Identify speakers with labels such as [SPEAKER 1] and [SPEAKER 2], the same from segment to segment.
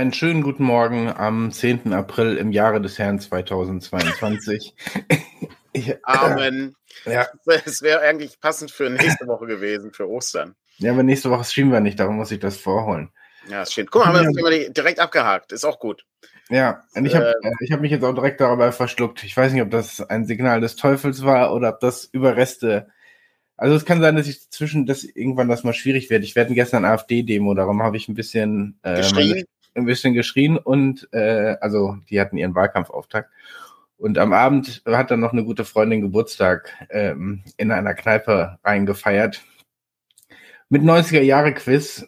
[SPEAKER 1] einen schönen guten Morgen am 10. April im Jahre des Herrn 2022.
[SPEAKER 2] Amen.
[SPEAKER 1] Ja.
[SPEAKER 2] Es wäre eigentlich passend für nächste Woche gewesen, für Ostern.
[SPEAKER 1] Ja, aber nächste Woche streamen wir nicht, darum muss ich das vorholen.
[SPEAKER 2] Ja, das stimmt. Guck mal, haben wir das Thema direkt abgehakt. Ist auch gut.
[SPEAKER 1] Ja, und ich habe
[SPEAKER 2] Ähm.
[SPEAKER 1] ich hab mich jetzt auch direkt dabei verschluckt. Ich weiß nicht, ob das ein Signal des Teufels war oder ob das Überreste. Also es kann sein, dass ich zwischen, dass irgendwann das mal schwierig wird. Ich werde gestern AfD-Demo, darum habe ich ein bisschen äh,
[SPEAKER 2] Geschrien.
[SPEAKER 1] Ein bisschen geschrien und äh, also die hatten ihren Wahlkampfauftakt. Und am Abend hat dann noch eine gute Freundin Geburtstag ähm, in einer Kneipe reingefeiert. Mit 90er Jahre Quiz.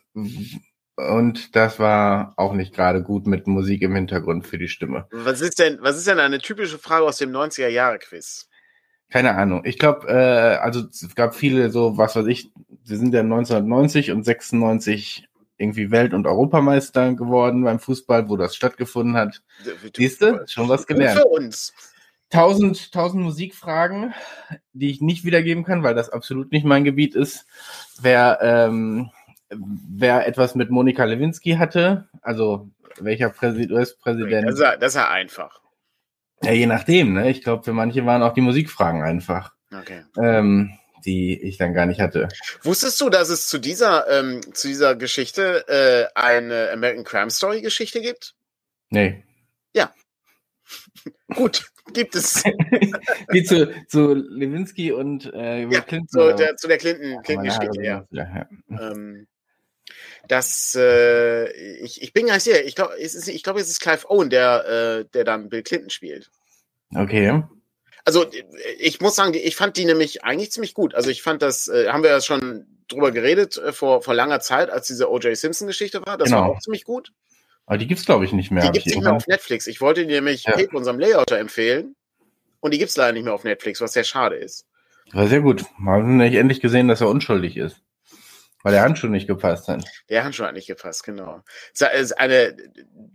[SPEAKER 1] Und das war auch nicht gerade gut mit Musik im Hintergrund für die Stimme.
[SPEAKER 2] Was ist denn, was ist denn eine typische Frage aus dem 90er Jahre Quiz?
[SPEAKER 1] Keine Ahnung. Ich glaube, äh, also es gab viele so, was weiß ich, sie sind ja 1990 und 96 irgendwie Welt- und Europameister geworden beim Fußball, wo das stattgefunden hat. Siehst du? Schon was gelernt.
[SPEAKER 2] für uns.
[SPEAKER 1] Tausend, tausend Musikfragen, die ich nicht wiedergeben kann, weil das absolut nicht mein Gebiet ist. Wer, ähm, wer etwas mit Monika Lewinsky hatte, also welcher Präsi-
[SPEAKER 2] Das
[SPEAKER 1] US-Präsident,
[SPEAKER 2] ist, ja, das ist ja einfach.
[SPEAKER 1] ja, je nachdem, ne? Ich glaube, für manche waren auch die Musikfragen einfach,
[SPEAKER 2] Okay.
[SPEAKER 1] ähm, die ich dann gar nicht hatte.
[SPEAKER 2] Wusstest du, dass es zu dieser, ähm, zu dieser Geschichte äh, eine American Crime Story Geschichte gibt?
[SPEAKER 1] Nee.
[SPEAKER 2] Gut, gibt es.
[SPEAKER 1] Wie zu, zu Lewinsky und äh,
[SPEAKER 2] Ja,
[SPEAKER 1] Clinton. Oder
[SPEAKER 2] der, zu der Clinton- Clinton-Geschichte, ja.
[SPEAKER 1] ja. ja.
[SPEAKER 2] Ähm, das, äh, ich, ich bin gar nicht sicher. Ich glaube, es ist, ich glaube, es ist Clive Owen, der, äh, der dann Bill Clinton spielt.
[SPEAKER 1] Okay.
[SPEAKER 2] Also ich muss sagen, ich fand die nämlich eigentlich ziemlich gut. Also ich fand das, äh, haben wir ja schon drüber geredet äh, vor, vor langer Zeit, als diese O.J. Simpson-Geschichte war. Das war
[SPEAKER 1] Genau.
[SPEAKER 2] auch ziemlich gut.
[SPEAKER 1] Aber die gibt's glaube ich nicht mehr.
[SPEAKER 2] Die gibt's
[SPEAKER 1] ich
[SPEAKER 2] nicht mehr auf Netflix. Ich wollte die nämlich
[SPEAKER 1] Ja.
[SPEAKER 2] Pepe, unserem Layouter, empfehlen. Und die gibt's leider nicht mehr auf Netflix, was sehr schade ist.
[SPEAKER 1] War sehr gut. Wir haben endlich gesehen, dass er unschuldig ist. Weil der Handschuh nicht gepasst hat.
[SPEAKER 2] Der Handschuh hat nicht gepasst, genau. Ist eine,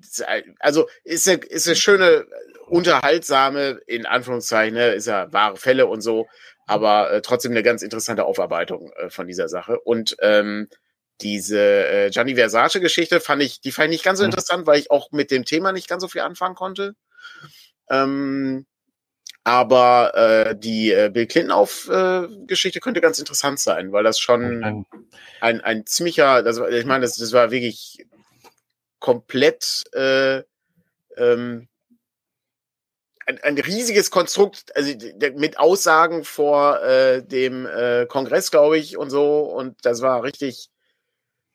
[SPEAKER 2] es ist ein- also ist eine, ist eine schöne, unterhaltsame, in Anführungszeichen, ne, ist ja wahre Fälle und so, aber äh, trotzdem eine ganz interessante Aufarbeitung äh, von dieser Sache. Und ähm, diese äh, Gianni Versace-Geschichte fand ich, die fand ich nicht ganz so
[SPEAKER 1] Mhm.
[SPEAKER 2] interessant, weil ich auch mit dem Thema nicht ganz so viel anfangen konnte. Ähm, aber äh, die äh, Bill Clinton-Auf-Geschichte könnte ganz interessant sein, weil das schon ein, ein ziemlicher, das, war- ich meine, das, das war wirklich komplett äh, ähm, ein, ein riesiges Konstrukt, also mit Aussagen vor äh, dem äh, Kongress, glaube ich, und so. Und das war richtig,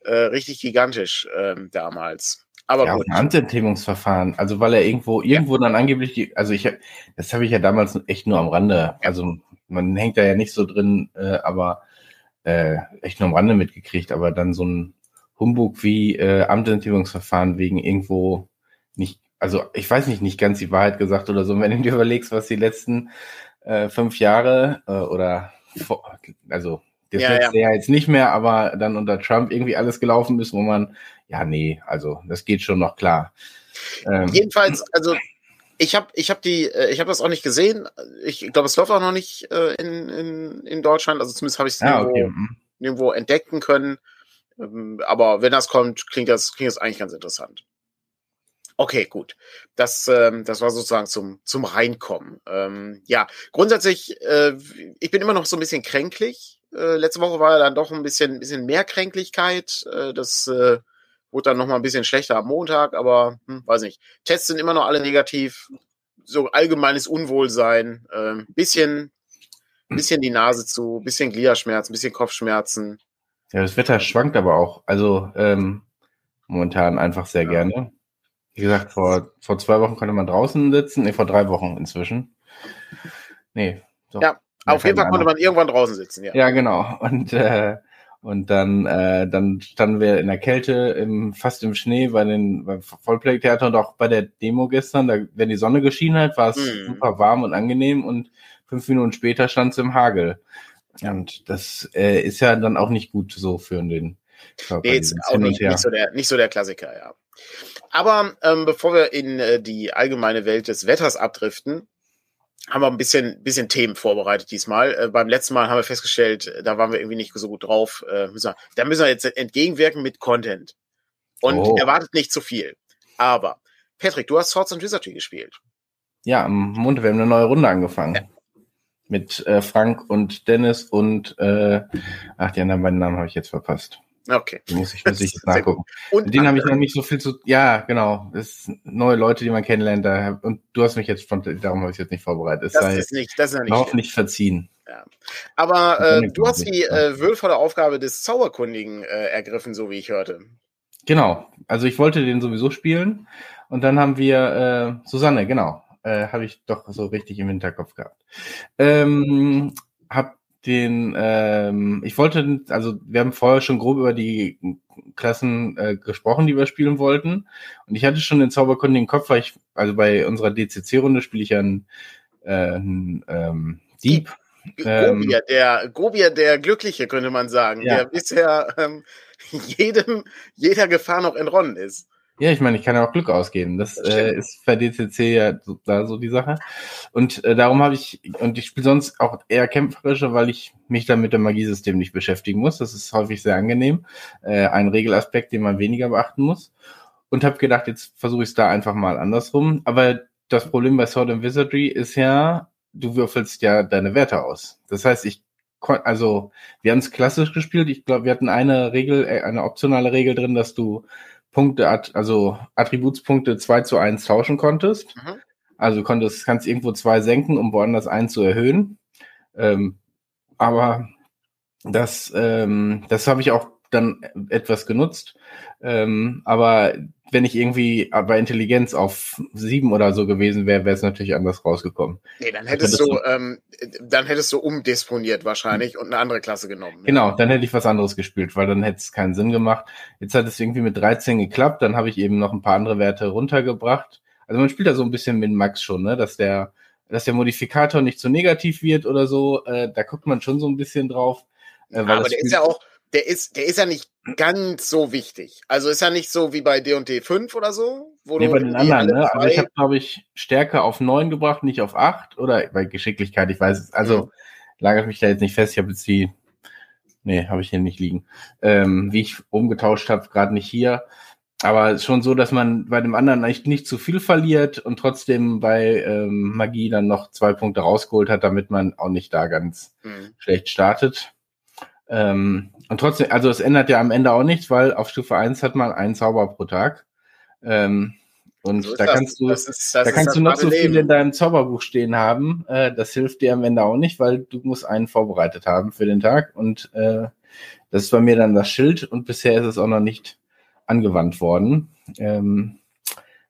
[SPEAKER 2] äh, richtig gigantisch ähm, damals. Aber
[SPEAKER 1] ja,
[SPEAKER 2] gut.
[SPEAKER 1] ein Amtsenthebungsverfahren. Also weil er irgendwo, irgendwo dann angeblich die, also ich, das habe ich ja damals echt nur am Rande. Also man hängt da ja nicht so drin, äh, aber äh, echt nur am Rande mitgekriegt. Aber dann so ein Humbug wie äh, Amtsenthebungsverfahren wegen irgendwo nicht, also ich weiß nicht, nicht ganz die Wahrheit gesagt oder so. Und wenn du dir überlegst, was die letzten äh, fünf Jahre äh, oder also das
[SPEAKER 2] Ja,
[SPEAKER 1] letzte Jahr jetzt nicht mehr, aber dann unter Trump irgendwie alles gelaufen ist, wo man, ja, nee, also das geht schon noch klar. Ähm,
[SPEAKER 2] Jedenfalls, also ich habe ich hab die, äh, ich habe das auch nicht gesehen. Ich glaube, es läuft auch noch nicht äh, in, in, in Deutschland. Also zumindest habe ich es
[SPEAKER 1] ja,
[SPEAKER 2] nirgendwo,
[SPEAKER 1] okay. mhm.
[SPEAKER 2] nirgendwo entdecken können. Ähm, Aber wenn das kommt, klingt das, klingt das eigentlich ganz interessant. Okay, gut. Das, ähm, das war sozusagen zum, zum Reinkommen. Ähm, ja, grundsätzlich, äh, ich bin immer noch so ein bisschen kränklich. Äh, letzte Woche war ja dann doch ein bisschen, bisschen mehr Kränklichkeit. Äh, das äh, wurde dann noch mal ein bisschen schlechter am Montag, aber hm, weiß nicht. Tests sind immer noch alle negativ. So allgemeines Unwohlsein, ähm, bisschen, bisschen die Nase zu, bisschen Gliederschmerzen, bisschen Kopfschmerzen.
[SPEAKER 1] Ja, das Wetter schwankt aber auch. Also ähm, momentan einfach sehr
[SPEAKER 2] Ja.
[SPEAKER 1] gerne. Wie gesagt, vor, vor zwei Wochen konnte man draußen sitzen. Nee, vor drei Wochen inzwischen. Nee. Doch.
[SPEAKER 2] Ja, Auf jeden Fall konnte man irgendwann draußen sitzen, ja.
[SPEAKER 1] Ja, genau. Und, äh, und dann, äh, dann standen wir in der Kälte, im, fast im Schnee bei den beim Vollplaytheater und auch bei der Demo gestern. Da, wenn die Sonne geschienen hat, war es
[SPEAKER 2] Mhm.
[SPEAKER 1] super warm und angenehm und fünf Minuten später stand es im Hagel. Und das äh, ist ja dann auch nicht gut so für den Körper.
[SPEAKER 2] Nee, jetzt auch nicht, nicht, so der, nicht so der Klassiker, ja. Aber ähm, bevor wir in äh, die allgemeine Welt des Wetters abdriften, haben wir ein bisschen, bisschen Themen vorbereitet diesmal. Äh, beim letzten Mal haben wir festgestellt, äh, da waren wir irgendwie nicht so gut drauf. Äh, müssen wir, da müssen wir jetzt entgegenwirken mit Content. Und
[SPEAKER 1] Oh.
[SPEAKER 2] erwartet nicht zu viel. Aber, Patrick, du hast Swords and Wizardry gespielt.
[SPEAKER 1] Ja, am Montag, wir haben eine neue Runde angefangen. Ja. Mit äh, Frank und Dennis und, äh, ach, die anderen beiden Namen habe ich jetzt verpasst.
[SPEAKER 2] Okay.
[SPEAKER 1] Muss ich, muss ich nachgucken. Und den habe ich noch nicht so viel zu. Ja, genau. Das sind neue Leute, die man kennenlernt. Da, und du hast mich jetzt von, darum habe ich jetzt nicht vorbereitet. Es
[SPEAKER 2] das ist nicht, das ist ja nicht.
[SPEAKER 1] Hoffentlich verziehen.
[SPEAKER 2] Ja. Aber äh, du hast die äh, würdevolle Aufgabe des Zauberkundigen äh, ergriffen, so wie ich hörte.
[SPEAKER 1] Genau. Also ich wollte den sowieso spielen. Und dann haben wir äh, Susanne, genau. Äh, habe ich doch so richtig im Hinterkopf gehabt. Ähm, hab den, ähm, ich wollte, also wir haben vorher schon grob über die Klassen äh, gesprochen, die wir spielen wollten. Und ich hatte schon den Zauberkundigen Kopf, weil ich, also bei unserer DCC-Runde spiele ich einen, äh, einen ähm, Dieb.
[SPEAKER 2] Ähm, Gobier, der Gobier, der Glückliche, könnte man sagen, ja. der bisher ähm, jedem, jeder Gefahr noch entronnen ist.
[SPEAKER 1] Ja, ich meine, ich kann ja auch Glück ausgeben. Das, äh, ist bei DCC ja so, da so die Sache. Und äh, darum habe ich, und ich spiele sonst auch eher kämpferischer, weil ich mich dann mit dem Magiesystem nicht beschäftigen muss. Das ist häufig sehr angenehm. Äh, ein Regelaspekt, den man weniger beachten muss. Und habe gedacht, jetzt versuche ich es da einfach mal andersrum. Aber das Problem bei Sword and Wizardry ist ja, du würfelst ja deine Werte aus. Das heißt, ich also wir haben es klassisch gespielt. Ich glaube, wir hatten eine Regel, äh, eine optionale Regel drin, dass du Punkte, also Attributspunkte 2 zu 1 tauschen konntest. Mhm. Also du konntest, kannst irgendwo zwei senken, um woanders einen zu erhöhen. Ähm, aber das, ähm, das habe ich auch dann etwas genutzt. Ähm, aber wenn ich irgendwie bei Intelligenz auf sieben oder so gewesen wäre, wäre es natürlich anders rausgekommen.
[SPEAKER 2] Nee, dann hättest du, ähm, dann hättest du umdisponiert wahrscheinlich und eine andere Klasse genommen.
[SPEAKER 1] Genau, ja. dann hätte ich was anderes gespielt, weil dann hätte es keinen Sinn gemacht. Jetzt hat es irgendwie mit 13 geklappt, dann habe ich eben noch ein paar andere Werte runtergebracht. Also man spielt da so ein bisschen mit Max schon, ne, dass der, dass der Modifikator nicht zu negativ wird oder so. Äh, da guckt man schon so ein bisschen drauf.
[SPEAKER 2] Äh, aber der ist ja auch, der ist, der ist ja nicht ganz so wichtig. Also ist ja nicht so wie bei D&D 5 oder so.
[SPEAKER 1] Wo nee, bei den anderen, ne? Also ich habe, glaube ich, Stärke auf 9 gebracht, nicht auf 8 oder bei Geschicklichkeit, ich weiß es. Also mhm. lagert mich da jetzt nicht fest. Ich habe jetzt die, nee, habe ich hier nicht liegen. Ähm, wie ich umgetauscht habe, gerade nicht hier. Aber schon so, dass man bei dem anderen nicht, nicht zu viel verliert und trotzdem bei ähm, Magie dann noch zwei Punkte rausgeholt hat, damit man auch nicht da ganz mhm. schlecht startet. Ähm, und trotzdem, also es ändert ja am Ende auch nichts, weil auf Stufe 1 hat man einen Zauber pro Tag. Ähm, und so da das. kannst du, das ist, das da kannst du noch so viel in deinem Zauberbuch stehen haben. Äh, das hilft dir am Ende auch nicht, weil du musst einen vorbereitet haben für den Tag. Und äh, das ist bei mir dann das Schild und bisher ist es auch noch nicht angewandt worden, ähm,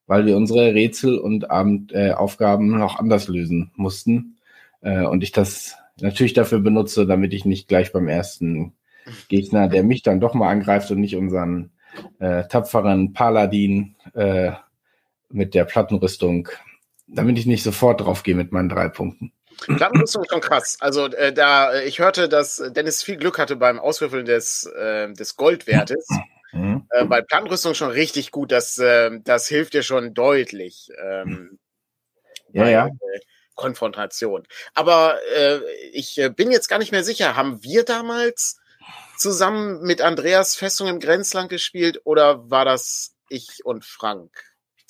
[SPEAKER 1] weil wir unsere Rätsel und Abend, äh, noch anders lösen mussten. Äh, und ich das natürlich dafür benutze, damit ich nicht gleich beim ersten Gegner, der mich dann doch mal angreift und nicht unseren äh, tapferen Paladin äh, mit der Plattenrüstung, damit ich nicht sofort drauf gehe mit meinen drei Punkten.
[SPEAKER 2] Plattenrüstung ist schon krass. Also äh, da ich hörte, dass Dennis viel Glück hatte beim Auswürfeln des, äh, des Goldwertes. Mhm. Äh, bei Plattenrüstung schon richtig gut. Das, äh, das hilft dir schon deutlich. Ähm,
[SPEAKER 1] ja, bei, ja. Äh,
[SPEAKER 2] Konfrontation. Aber äh, ich äh, bin jetzt gar nicht mehr sicher, haben wir damals zusammen mit Andreas Festung im Grenzland gespielt oder war das ich und Frank?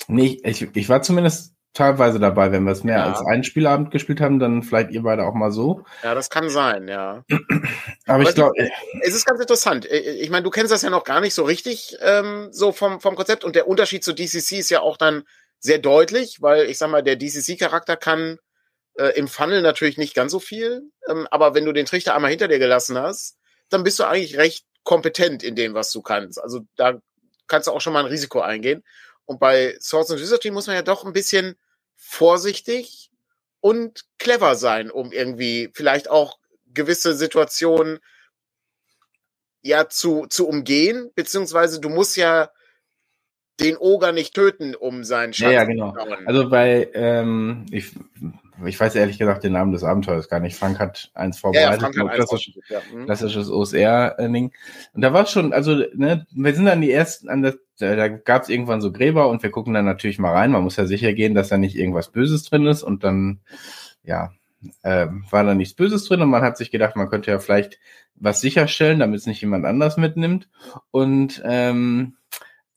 [SPEAKER 1] Nee, ich, ich war zumindest teilweise dabei. Wenn wir es mehr ja. als einen Spielabend gespielt haben, dann vielleicht ihr beide auch mal so.
[SPEAKER 2] Ja, das kann sein, ja.
[SPEAKER 1] Aber, Aber ich glaube.
[SPEAKER 2] Es ist ganz interessant. Ich meine, du kennst das ja noch gar nicht so richtig, ähm, so vom, vom Konzept. Und der Unterschied zu DCC ist ja auch dann sehr deutlich, weil ich sag mal, der DCC-Charakter kann äh, im Funnel natürlich nicht ganz so viel. Ähm, aber wenn du den Trichter einmal hinter dir gelassen hast, dann bist du eigentlich recht kompetent in dem, was du kannst. Also da kannst du auch schon mal ein Risiko eingehen. Und bei Swords and Wizardry muss man ja doch ein bisschen vorsichtig und clever sein, um irgendwie vielleicht auch gewisse Situationen ja zu, zu umgehen, beziehungsweise du musst ja den Oger nicht töten, um seinen
[SPEAKER 1] Schatz ja, ja, genau. zu bauen. Also bei, ähm, ich ich weiß ehrlich gesagt den Namen des Abenteuers gar nicht. Frank hat eins vorbereitet, ja, ja, klassisch, ja. mhm. klassisches OSR-Ding. Und da war es schon, also, ne, wir sind dann die ersten, an der, da gab es irgendwann so Gräber und wir gucken dann natürlich mal rein. Man muss ja sicher gehen, dass da nicht irgendwas Böses drin ist und dann, ja, äh, war da nichts Böses drin und man hat sich gedacht, man könnte ja vielleicht was sicherstellen, damit es nicht jemand anders mitnimmt. Und ähm,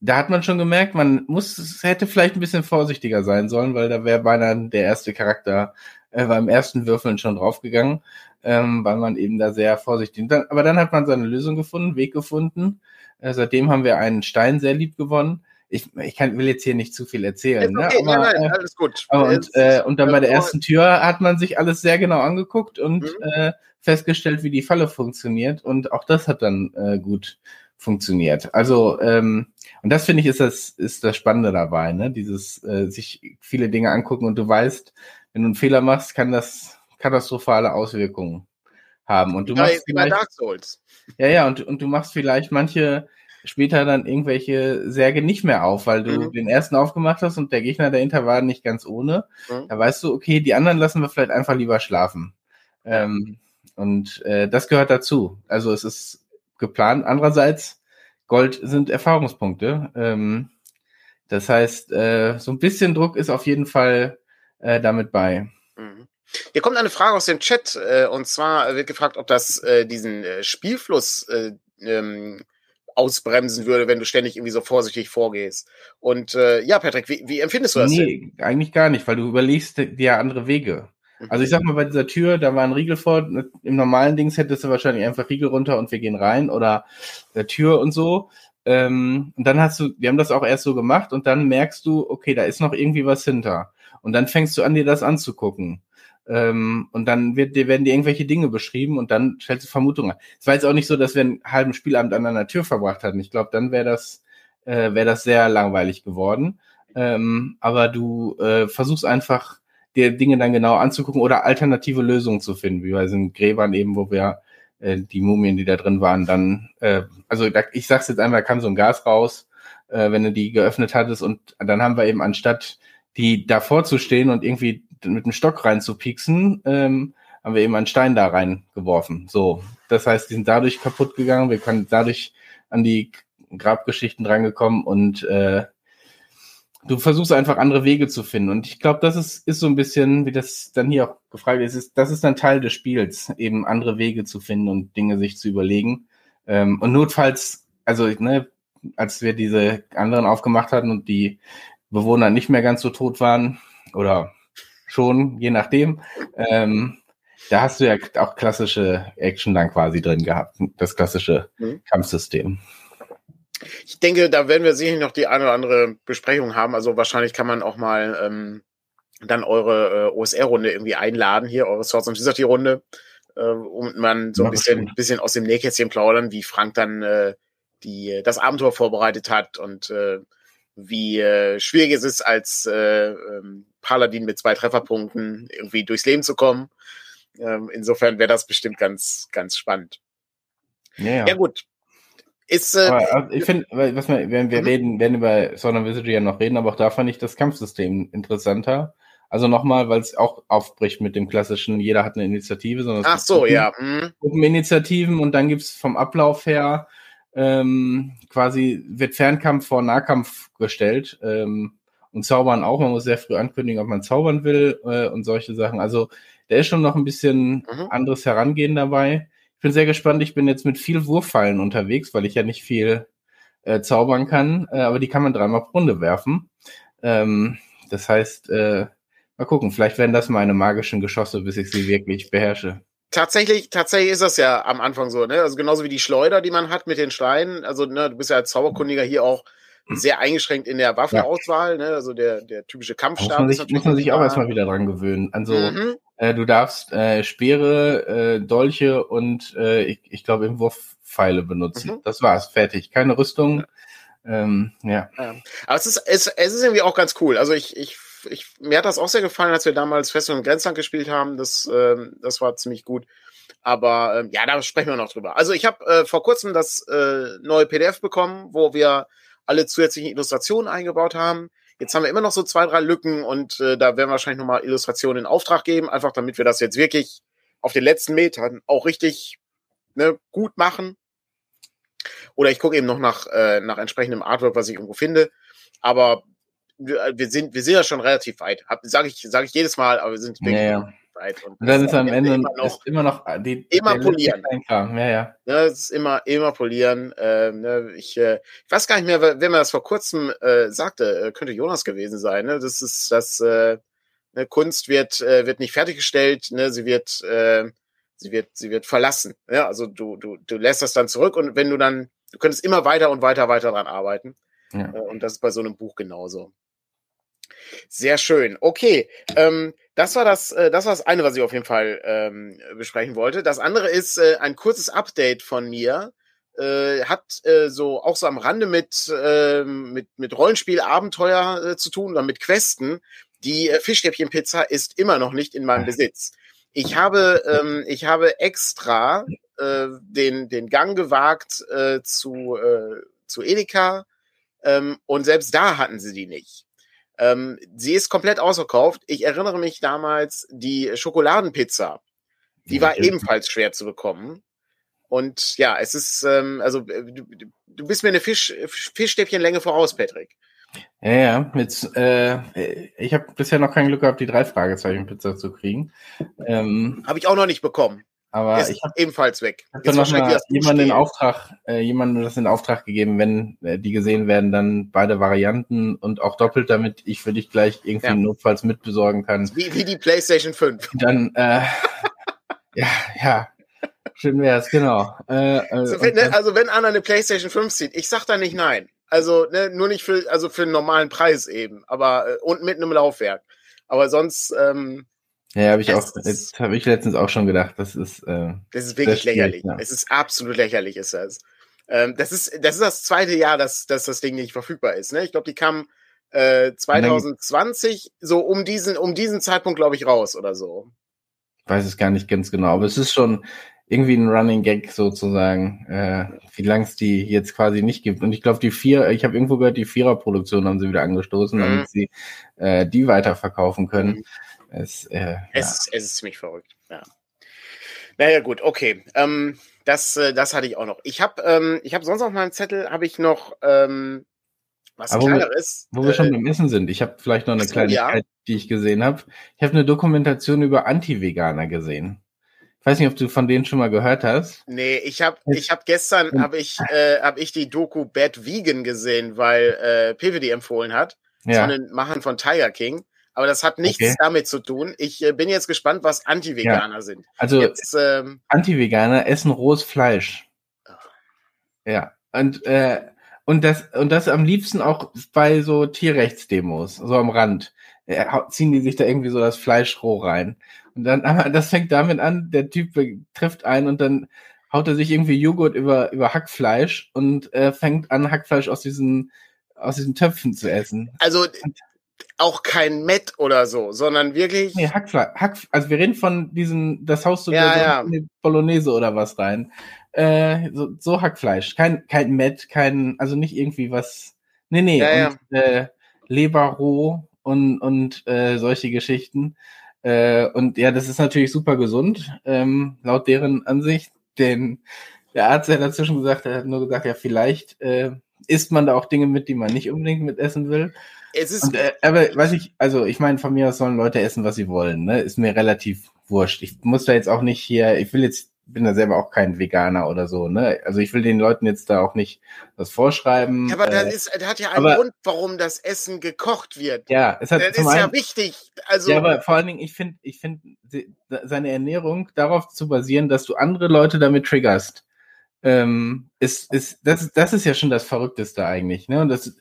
[SPEAKER 1] da hat man schon gemerkt, man muss, hätte vielleicht ein bisschen vorsichtiger sein sollen, weil da wäre beinahe der erste Charakter äh, beim ersten Würfeln schon draufgegangen, ähm, weil man eben da sehr vorsichtig. Dann, aber dann hat man seine Lösung gefunden, Weg gefunden. Äh, seitdem haben wir einen Stein sehr lieb gewonnen. Ich, ich kann, will jetzt hier nicht zu viel erzählen. Ne? Okay, ne? aber, nein, nein, äh, alles gut. Aber und, äh, und dann bei der ersten Tür hat man sich alles sehr genau angeguckt und mhm. äh, festgestellt, wie die Falle funktioniert. Und auch das hat dann äh, gut funktioniert. Also, ähm, und das finde ich ist das, ist das Spannende dabei, ne? Dieses äh, sich viele Dinge angucken und du weißt, wenn du einen Fehler machst, kann das katastrophale Auswirkungen haben. Und du machst
[SPEAKER 2] wie bei Dark Souls.
[SPEAKER 1] Ja, ja, und, und du machst vielleicht manche später dann irgendwelche Särge nicht mehr auf, weil du mhm. den ersten aufgemacht hast und der Gegner dahinter war nicht ganz ohne. Mhm. Da weißt du, okay, die anderen lassen wir vielleicht einfach lieber schlafen. Ähm, und äh, das gehört dazu. Also es ist geplant. Andererseits, Gold sind Erfahrungspunkte. Ähm, das heißt, äh, so ein bisschen Druck ist auf jeden Fall äh, damit bei.
[SPEAKER 2] Mhm. Hier kommt eine Frage aus dem Chat äh, und zwar wird gefragt, ob das äh, diesen äh, Spielfluss äh, ähm, ausbremsen würde, wenn du ständig irgendwie so vorsichtig vorgehst. Und ja, Patrick, wie, wie empfindest du das? Nee,
[SPEAKER 1] denn? eigentlich gar nicht, weil du überlegst dir andere Wege. Also ich sag mal, bei dieser Tür, da war ein Riegel vor, im normalen Dings hättest du wahrscheinlich einfach Riegel runter und wir gehen rein oder der Tür und so. Ähm, und dann hast du, wir haben das auch erst so gemacht und dann merkst du, okay, da ist noch irgendwie was hinter. Und dann fängst du an, dir das anzugucken. Ähm, und dann wird, dir werden dir irgendwelche Dinge beschrieben und dann stellst du Vermutungen an. Es war jetzt auch nicht so, dass wir einen halben Spielabend an einer Tür verbracht hatten. Ich glaube, dann wäre das, äh, wäre das sehr langweilig geworden. Ähm, aber du äh, versuchst einfach, dir Dinge dann genau anzugucken oder alternative Lösungen zu finden, wie bei diesen Gräbern eben, wo wir äh, die Mumien, die da drin waren, dann, äh, also da, ich sag's jetzt einmal, kam so ein Gas raus, äh, wenn du die geöffnet hattest und dann haben wir eben anstatt die davor zu stehen und irgendwie mit dem Stock rein zu pieksen, ähm, haben wir eben einen Stein da reingeworfen. So, das heißt, die sind dadurch kaputt gegangen, wir können dadurch an die Grabgeschichten drangekommen und äh, du versuchst einfach andere Wege zu finden. Und ich glaube, das ist, ist so ein bisschen, wie das dann hier auch gefragt ist, ist, das ist dann Teil des Spiels, eben andere Wege zu finden und Dinge sich zu überlegen. Ähm, und notfalls, also, ne, als wir diese anderen aufgemacht hatten und die Bewohner nicht mehr ganz so tot waren, oder schon, je nachdem, ähm, da hast du ja auch klassische Action dann quasi drin gehabt, das klassische mhm. Kampfsystem.
[SPEAKER 2] Ich denke, da werden wir sicherlich noch die eine oder andere Besprechung haben. Also wahrscheinlich kann man auch mal ähm, dann eure äh, OSR-Runde irgendwie einladen, hier eure Swords and Wizardry-Runde, äh, und man so ein bisschen, bisschen aus dem Nähkästchen plaudern, wie Frank dann äh, die, das Abenteuer vorbereitet hat und äh, wie äh, schwierig es ist, als äh, ähm, Paladin mit zwei Trefferpunkten irgendwie durchs Leben zu kommen. Ähm, insofern wäre das bestimmt ganz, ganz spannend.
[SPEAKER 1] Ja, ja.
[SPEAKER 2] ja gut, ist,
[SPEAKER 1] äh, also ich finde, was wir, wenn wir mhm. reden, werden über of Wizardry ja noch reden, aber auch da fand ich das Kampfsystem interessanter. Also nochmal, weil es auch aufbricht mit dem klassischen, jeder hat eine Initiative, sondern
[SPEAKER 2] Ach so, Gruppen, ja. Mhm.
[SPEAKER 1] Gruppeninitiativen und dann gibt's vom Ablauf her ähm, quasi wird Fernkampf vor Nahkampf gestellt ähm, und Zaubern auch. Man muss sehr früh ankündigen, ob man zaubern will äh, und solche Sachen. Also da ist schon noch ein bisschen mhm. anderes Herangehen dabei bin sehr gespannt. Ich bin jetzt mit viel Wurffallen unterwegs, weil ich ja nicht viel äh, zaubern kann, äh, aber die kann man dreimal pro Runde werfen. Ähm, das heißt, äh, mal gucken, vielleicht werden das meine magischen Geschosse, bis ich sie wirklich beherrsche.
[SPEAKER 2] Tatsächlich, tatsächlich ist das ja am Anfang so, ne? Also genauso wie die Schleuder, die man hat mit den Steinen. Also, ne, du bist ja als Zauberkundiger hier auch sehr eingeschränkt in der Waffenauswahl, ja. ne? Also der, der typische Kampfstab.
[SPEAKER 1] Muss man sich, muss man sich auch erstmal wieder dran gewöhnen. Also mhm. Äh, du darfst äh, Speere, äh, Dolche und äh, ich, ich glaube im Wurfpfeile benutzen. Mhm. Das war's, fertig. Keine Rüstung. Ähm, ja. ja.
[SPEAKER 2] Aber es ist, es, es ist irgendwie auch ganz cool. Also ich, ich, ich, mir hat das auch sehr gefallen, als wir damals Fest und Grenzland gespielt haben. Das, ähm, das war ziemlich gut. Aber ähm, ja, da sprechen wir noch drüber. Also ich habe äh, vor kurzem das äh, neue PDF bekommen, wo wir alle zusätzlichen Illustrationen eingebaut haben. Jetzt haben wir immer noch so zwei, drei Lücken und äh, da werden wir wahrscheinlich nochmal Illustrationen in Auftrag geben, einfach damit wir das jetzt wirklich auf den letzten Metern auch richtig ne, gut machen. Oder ich gucke eben noch nach, äh, nach entsprechendem Artwork, was ich irgendwo finde. Aber wir, wir, sind, wir sind ja schon relativ weit. Sage ich, sag ich jedes Mal, aber wir sind
[SPEAKER 1] wirklich ja, ja.
[SPEAKER 2] Zeit.
[SPEAKER 1] Und, und dann ist am Ende immer noch, immer noch äh, die,
[SPEAKER 2] immer polieren.
[SPEAKER 1] Ja, ja.
[SPEAKER 2] ja, es ist immer, immer polieren. Ähm, ne, ich, äh, ich weiß gar nicht mehr, wer mir das vor kurzem äh, sagte, äh, könnte Jonas gewesen sein. Ne? Das ist das, äh, ne, Kunst wird, äh, wird nicht fertiggestellt, ne? sie wird, äh, sie wird, sie wird verlassen. Ja, also du, du, du lässt das dann zurück und wenn du dann, du könntest immer weiter und weiter, weiter dran arbeiten. Ja. Und das ist bei so einem Buch genauso. Sehr schön. Okay, ähm, das war das, äh, das war das eine, was ich auf jeden Fall ähm, besprechen wollte. Das andere ist äh, ein kurzes Update von mir. Äh, hat äh, so auch so am Rande mit äh, mit mit Rollenspiel-Abenteuer äh, zu tun oder mit Questen. Die äh, Fischstäbchen-Pizza ist immer noch nicht in meinem Besitz. Ich habe ähm, ich habe extra äh, den den Gang gewagt äh, zu äh, zu Edeka ähm, und selbst da hatten sie die nicht. Ähm, sie ist komplett ausverkauft. Ich erinnere mich damals, die Schokoladenpizza, die war ebenfalls schwer zu bekommen. Und ja, es ist, ähm, also äh, du, du bist mir eine Fisch, Fischstäbchenlänge voraus, Patrick.
[SPEAKER 1] Ja, ja, jetzt, äh, ich habe bisher noch kein Glück gehabt, die drei Fragezeichen Pizza zu kriegen.
[SPEAKER 2] Ähm, habe ich auch noch nicht bekommen.
[SPEAKER 1] Aber ist ich habe
[SPEAKER 2] ebenfalls weg.
[SPEAKER 1] Ich habe noch mal jemanden in Auftrag, äh, jemanden das in Auftrag gegeben, wenn äh, die gesehen werden, dann beide Varianten und auch doppelt, damit ich für dich gleich irgendwie ja. notfalls mitbesorgen kann.
[SPEAKER 2] Wie, wie die PlayStation 5.
[SPEAKER 1] Dann, äh, ja, ja. Schön wär's, genau.
[SPEAKER 2] Äh, äh also, wenn, ne, also wenn Anna eine PlayStation 5 sieht, ich sag da nicht nein. Also ne, nur nicht für, also für einen normalen Preis eben, aber äh, und mit einem Laufwerk. Aber sonst, ähm,
[SPEAKER 1] ja, habe ich auch, jetzt habe ich letztens auch schon gedacht, das ist. Äh,
[SPEAKER 2] das ist wirklich lächerlich. Ja. Es ist absolut lächerlich, ist das. Ähm, das ist, das ist das zweite Jahr, dass, dass das Ding nicht verfügbar ist. Ne? Ich glaube, die kam äh, 2020 so um diesen, um diesen Zeitpunkt, glaube ich, raus oder so.
[SPEAKER 1] Weiß es gar nicht ganz genau, aber es ist schon irgendwie ein Running Gag sozusagen, äh, wie lang es die jetzt quasi nicht gibt. Und ich glaube, die vier, ich habe irgendwo gehört, die Vierer-Produktion haben sie wieder angestoßen, mhm. damit sie äh, die weiterverkaufen können. Mhm.
[SPEAKER 2] Es, äh, es, ja. es ist ziemlich verrückt, ja. Naja, gut, okay. Ähm, das, äh, das hatte ich auch noch. Ich habe ähm, ich hab sonst auf meinem Zettel habe ich noch ähm, was
[SPEAKER 1] Aber kleineres. Wo, wo wir schon äh, beim Essen sind, ich habe vielleicht noch eine so, Kleinigkeit, ja. die ich gesehen habe. Ich habe eine Dokumentation über Anti-Veganer gesehen. Ich weiß nicht, ob du von denen schon mal gehört hast.
[SPEAKER 2] Nee, ich habe ich hab gestern habe ich äh, hab ich die Doku Bad Vegan gesehen, weil äh, die empfohlen hat. Ja. Von den Machern von Tiger King. Aber das hat nichts okay. damit zu tun. Ich äh, bin jetzt gespannt, was Anti-Veganer ja. sind.
[SPEAKER 1] Also ähm, Anti-Veganer essen rohes Fleisch. Oh. Ja. Und, äh, und das, und das am liebsten auch bei so Tierrechtsdemos, so am Rand. Äh, ziehen die sich da irgendwie so das Fleisch roh rein. Und dann, aber das fängt damit an, der Typ trifft ein und dann haut er sich irgendwie Joghurt über, über Hackfleisch und äh, fängt an, Hackfleisch aus diesen, aus diesen Töpfen zu essen.
[SPEAKER 2] Also, auch kein Met oder so, sondern wirklich.
[SPEAKER 1] Nee, Hackfleisch. Hack, also wir reden von diesen, das haust du ja, dir ja. in die Bolognese oder was rein. Äh, so, so Hackfleisch. Kein, kein Met, kein, also nicht irgendwie was. Nee, nee. Ja, und, ja. Äh, Leber roh und, und äh, solche Geschichten. Äh, und ja, das ist natürlich super gesund, ähm, laut deren Ansicht. Denn der Arzt hat dazwischen gesagt, er hat nur gesagt, ja, vielleicht äh, isst man da auch Dinge mit, die man nicht unbedingt mit essen will. Es ist. Und, äh, aber was ich, also ich meine, von mir aus sollen Leute essen, was sie wollen, ne? Ist mir relativ wurscht. Ich muss da jetzt auch nicht hier, ich will jetzt, bin da selber auch kein Veganer oder so, ne? Also ich will den Leuten jetzt da auch nicht was vorschreiben.
[SPEAKER 2] Ja, aber äh, das ist, das hat ja einen aber, Grund, warum das Essen gekocht wird.
[SPEAKER 1] Ja, es hat
[SPEAKER 2] das ist einen, ja wichtig. Also.
[SPEAKER 1] Ja, aber vor allen Dingen, ich finde, ich finde, seine Ernährung darauf zu basieren, dass du andere Leute damit triggerst ähm, ist, ist, das, das ist ja schon das Verrückteste eigentlich. Ne? Und das,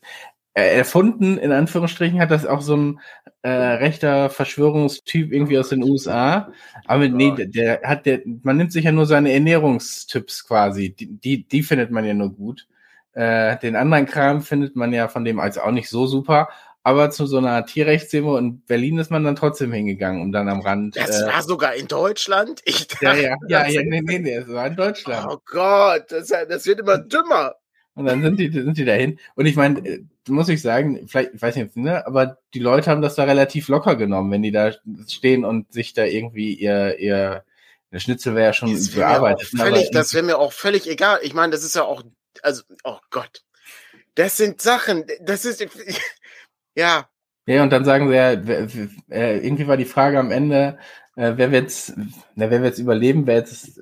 [SPEAKER 1] äh, erfunden, in Anführungsstrichen, hat das auch so ein äh, rechter Verschwörungstyp irgendwie aus den USA. Aber nee, der, der hat der, man nimmt sich ja nur seine Ernährungstipps quasi. Die, die, die findet man ja nur gut. Äh, den anderen Kram findet man ja von dem als auch nicht so super. Aber zu so einer Tierrechtsdemo in Berlin ist man dann trotzdem hingegangen, um dann am Rand.
[SPEAKER 2] Das äh, war sogar in Deutschland?
[SPEAKER 1] Ich dachte, ja, ja, ja, ja, nee, nee, nee, das war in Deutschland.
[SPEAKER 2] Oh Gott, das, das wird immer dümmer.
[SPEAKER 1] Und dann sind die, sind die dahin. Und ich meine, äh, muss ich sagen, vielleicht, ich weiß nicht, ne, aber die Leute haben das da relativ locker genommen, wenn die da stehen und sich da irgendwie ihr, ihr, der Schnitzel wäre ja schon das bearbeitet.
[SPEAKER 2] Völlig, das wäre mir auch völlig egal. Ich meine, das ist ja auch, also, oh Gott. Das sind Sachen, das ist, ja,
[SPEAKER 1] Ja, und dann sagen sie ja, äh, irgendwie war die Frage am Ende, äh, wer wird's, na, wer wird's überleben, wer jetzt,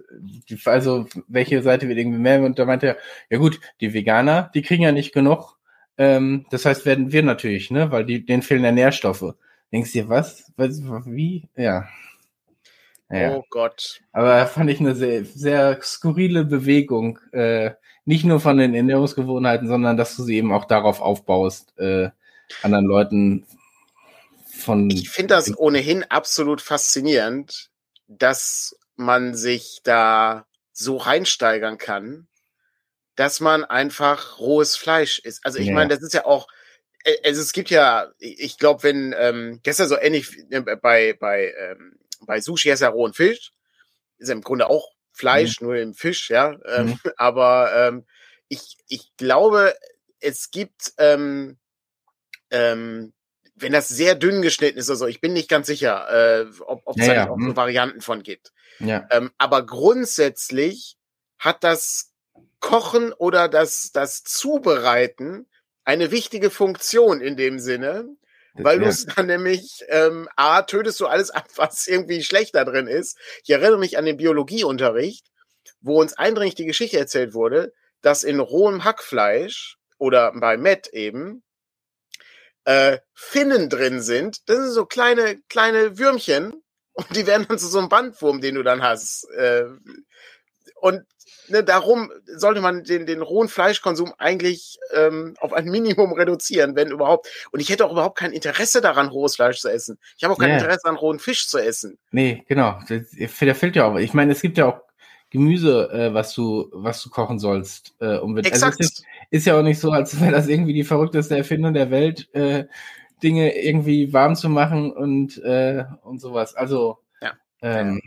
[SPEAKER 1] also welche Seite wird irgendwie mehr? Und da meinte er, ja gut, die Veganer, die kriegen ja nicht genug. Ähm, das heißt, werden wir natürlich, ne, weil die, denen fehlen ja Nährstoffe. Denkst du dir, was? was? Wie? Ja.
[SPEAKER 2] ja. Oh Gott.
[SPEAKER 1] Aber fand ich eine sehr, sehr skurrile Bewegung. Äh, nicht nur von den Ernährungsgewohnheiten, sondern dass du sie eben auch darauf aufbaust, äh, anderen Leuten von.
[SPEAKER 2] Ich finde das ohnehin absolut faszinierend, dass man sich da so reinsteigern kann, dass man einfach rohes Fleisch isst. Also ich ja. meine, das ist ja auch, äh, also es gibt ja, ich glaube, wenn, ähm, gestern so ähnlich äh, bei, bei, ähm, bei Sushi ist ja rohen Fisch, ist ja im Grunde auch Fleisch, mhm. nur im Fisch, ja. Ähm, mhm. Aber ähm, ich, ich glaube, es gibt ähm, ähm, wenn das sehr dünn geschnitten ist oder so, ich bin nicht ganz sicher, äh, ob es ja, da ja. auch so hm. Varianten von gibt. Ja. Ähm, aber grundsätzlich hat das Kochen oder das, das Zubereiten eine wichtige Funktion in dem Sinne, weil ja. du es dann nämlich, ähm, A, tötest du alles ab, was irgendwie schlechter drin ist. Ich erinnere mich an den Biologieunterricht, wo uns eindringlich die Geschichte erzählt wurde, dass in rohem Hackfleisch oder bei Met eben äh, Finnen drin sind. Das sind so kleine, kleine Würmchen und die werden dann zu so einem Bandwurm, den du dann hast. Äh, und ne, darum sollte man den, den rohen Fleischkonsum eigentlich ähm, auf ein Minimum reduzieren, wenn überhaupt. Und ich hätte auch überhaupt kein Interesse daran, rohes Fleisch zu essen. Ich habe auch kein yeah. Interesse an rohen Fisch zu essen.
[SPEAKER 1] Nee, genau. Der fehlt ja auch. Ich meine, es gibt ja auch Gemüse, äh, was du, was du kochen sollst. Äh, um also Exakt. Also ist, ja auch nicht so, als wäre das irgendwie die verrückteste Erfindung der Welt, äh, Dinge irgendwie warm zu machen und, äh, und sowas. Also,
[SPEAKER 2] ja. Ähm,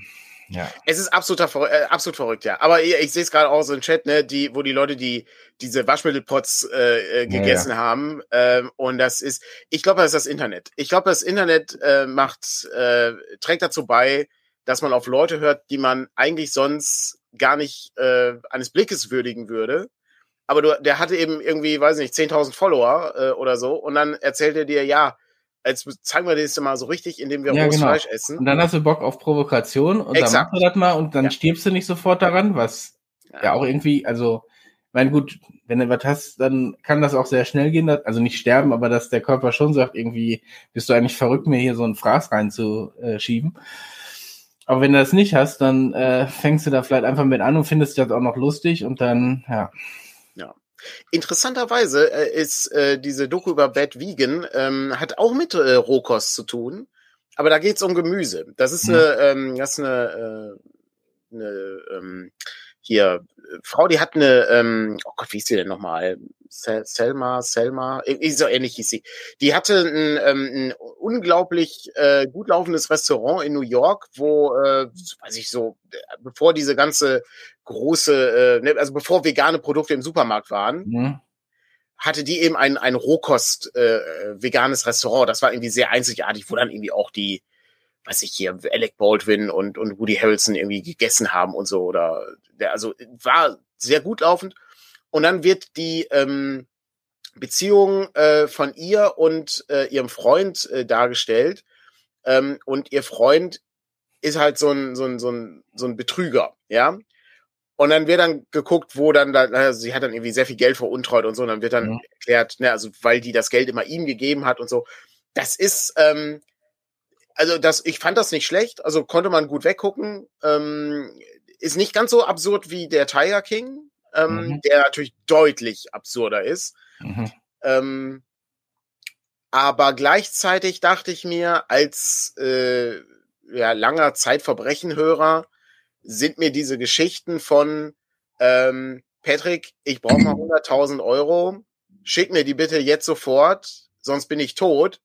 [SPEAKER 2] ja. Es ist absolut, äh, absolut verrückt, ja. Aber ich, ich sehe es gerade auch so im Chat, ne, die, wo die Leute die diese Waschmittelpots äh, äh, gegessen ja, ja. haben. Ähm, und das ist, ich glaube, das ist das Internet. Ich glaube, das Internet äh, macht, äh, trägt dazu bei, dass man auf Leute hört, die man eigentlich sonst gar nicht äh, eines Blickes würdigen würde. Aber du, der hatte eben irgendwie, weiß nicht, 10.000 Follower äh, oder so. Und dann erzählt er dir, ja, jetzt zeigen wir das mal so richtig, indem wir
[SPEAKER 1] ja, rohes genau. Fleisch essen. Und dann hast du Bock auf Provokation und Exakt. dann machst du das mal und dann ja. stirbst du nicht sofort daran, was ja, ja auch irgendwie, also, mein gut, wenn du was hast, dann kann das auch sehr schnell gehen, also nicht sterben, aber dass der Körper schon sagt, irgendwie bist du eigentlich verrückt, mir hier so ein Fraß reinzuschieben. Aber wenn du das nicht hast, dann äh, fängst du da vielleicht einfach mit an und findest das auch noch lustig und dann, ja.
[SPEAKER 2] Interessanterweise äh, ist äh, diese Doku über Bad Vegan, ähm, hat auch mit äh, Rohkost zu tun, aber da geht's um Gemüse. Das ist, mhm. äh, ähm, das ist eine, äh, eine ähm, hier, Frau, die hat eine, ähm, oh Gott, wie ist sie denn nochmal? Selma, Selma, so ähnlich hieß sie. Die hatte ein, ähm, ein unglaublich äh, gut laufendes Restaurant in New York, wo, äh, weiß ich so, bevor diese ganze große, äh, ne, also bevor vegane Produkte im Supermarkt waren, mhm. hatte die eben ein, ein Rohkost äh, veganes Restaurant. Das war irgendwie sehr einzigartig, wo dann irgendwie auch die, weiß ich hier, Alec Baldwin und, und Woody Harrelson irgendwie gegessen haben und so. Oder der, also war sehr gut laufend. Und dann wird die ähm, Beziehung äh, von ihr und äh, ihrem Freund äh, dargestellt. Ähm, und ihr Freund ist halt so ein, so ein, so ein, so ein Betrüger, ja. Und dann wird dann geguckt, wo dann, da, also sie hat dann irgendwie sehr viel Geld veruntreut und so, und dann wird dann mhm. erklärt, ne, also weil die das Geld immer ihm gegeben hat und so. Das ist, ähm, also das, ich fand das nicht schlecht, also konnte man gut weggucken. Ähm, ist nicht ganz so absurd wie der Tiger King, ähm, mhm. der natürlich deutlich absurder ist. Mhm. Ähm, aber gleichzeitig dachte ich mir, als äh, ja, langer Zeitverbrechenhörer sind mir diese Geschichten von ähm, Patrick, ich brauche mal 100.000 Euro, schick mir die bitte jetzt sofort, sonst bin ich tot,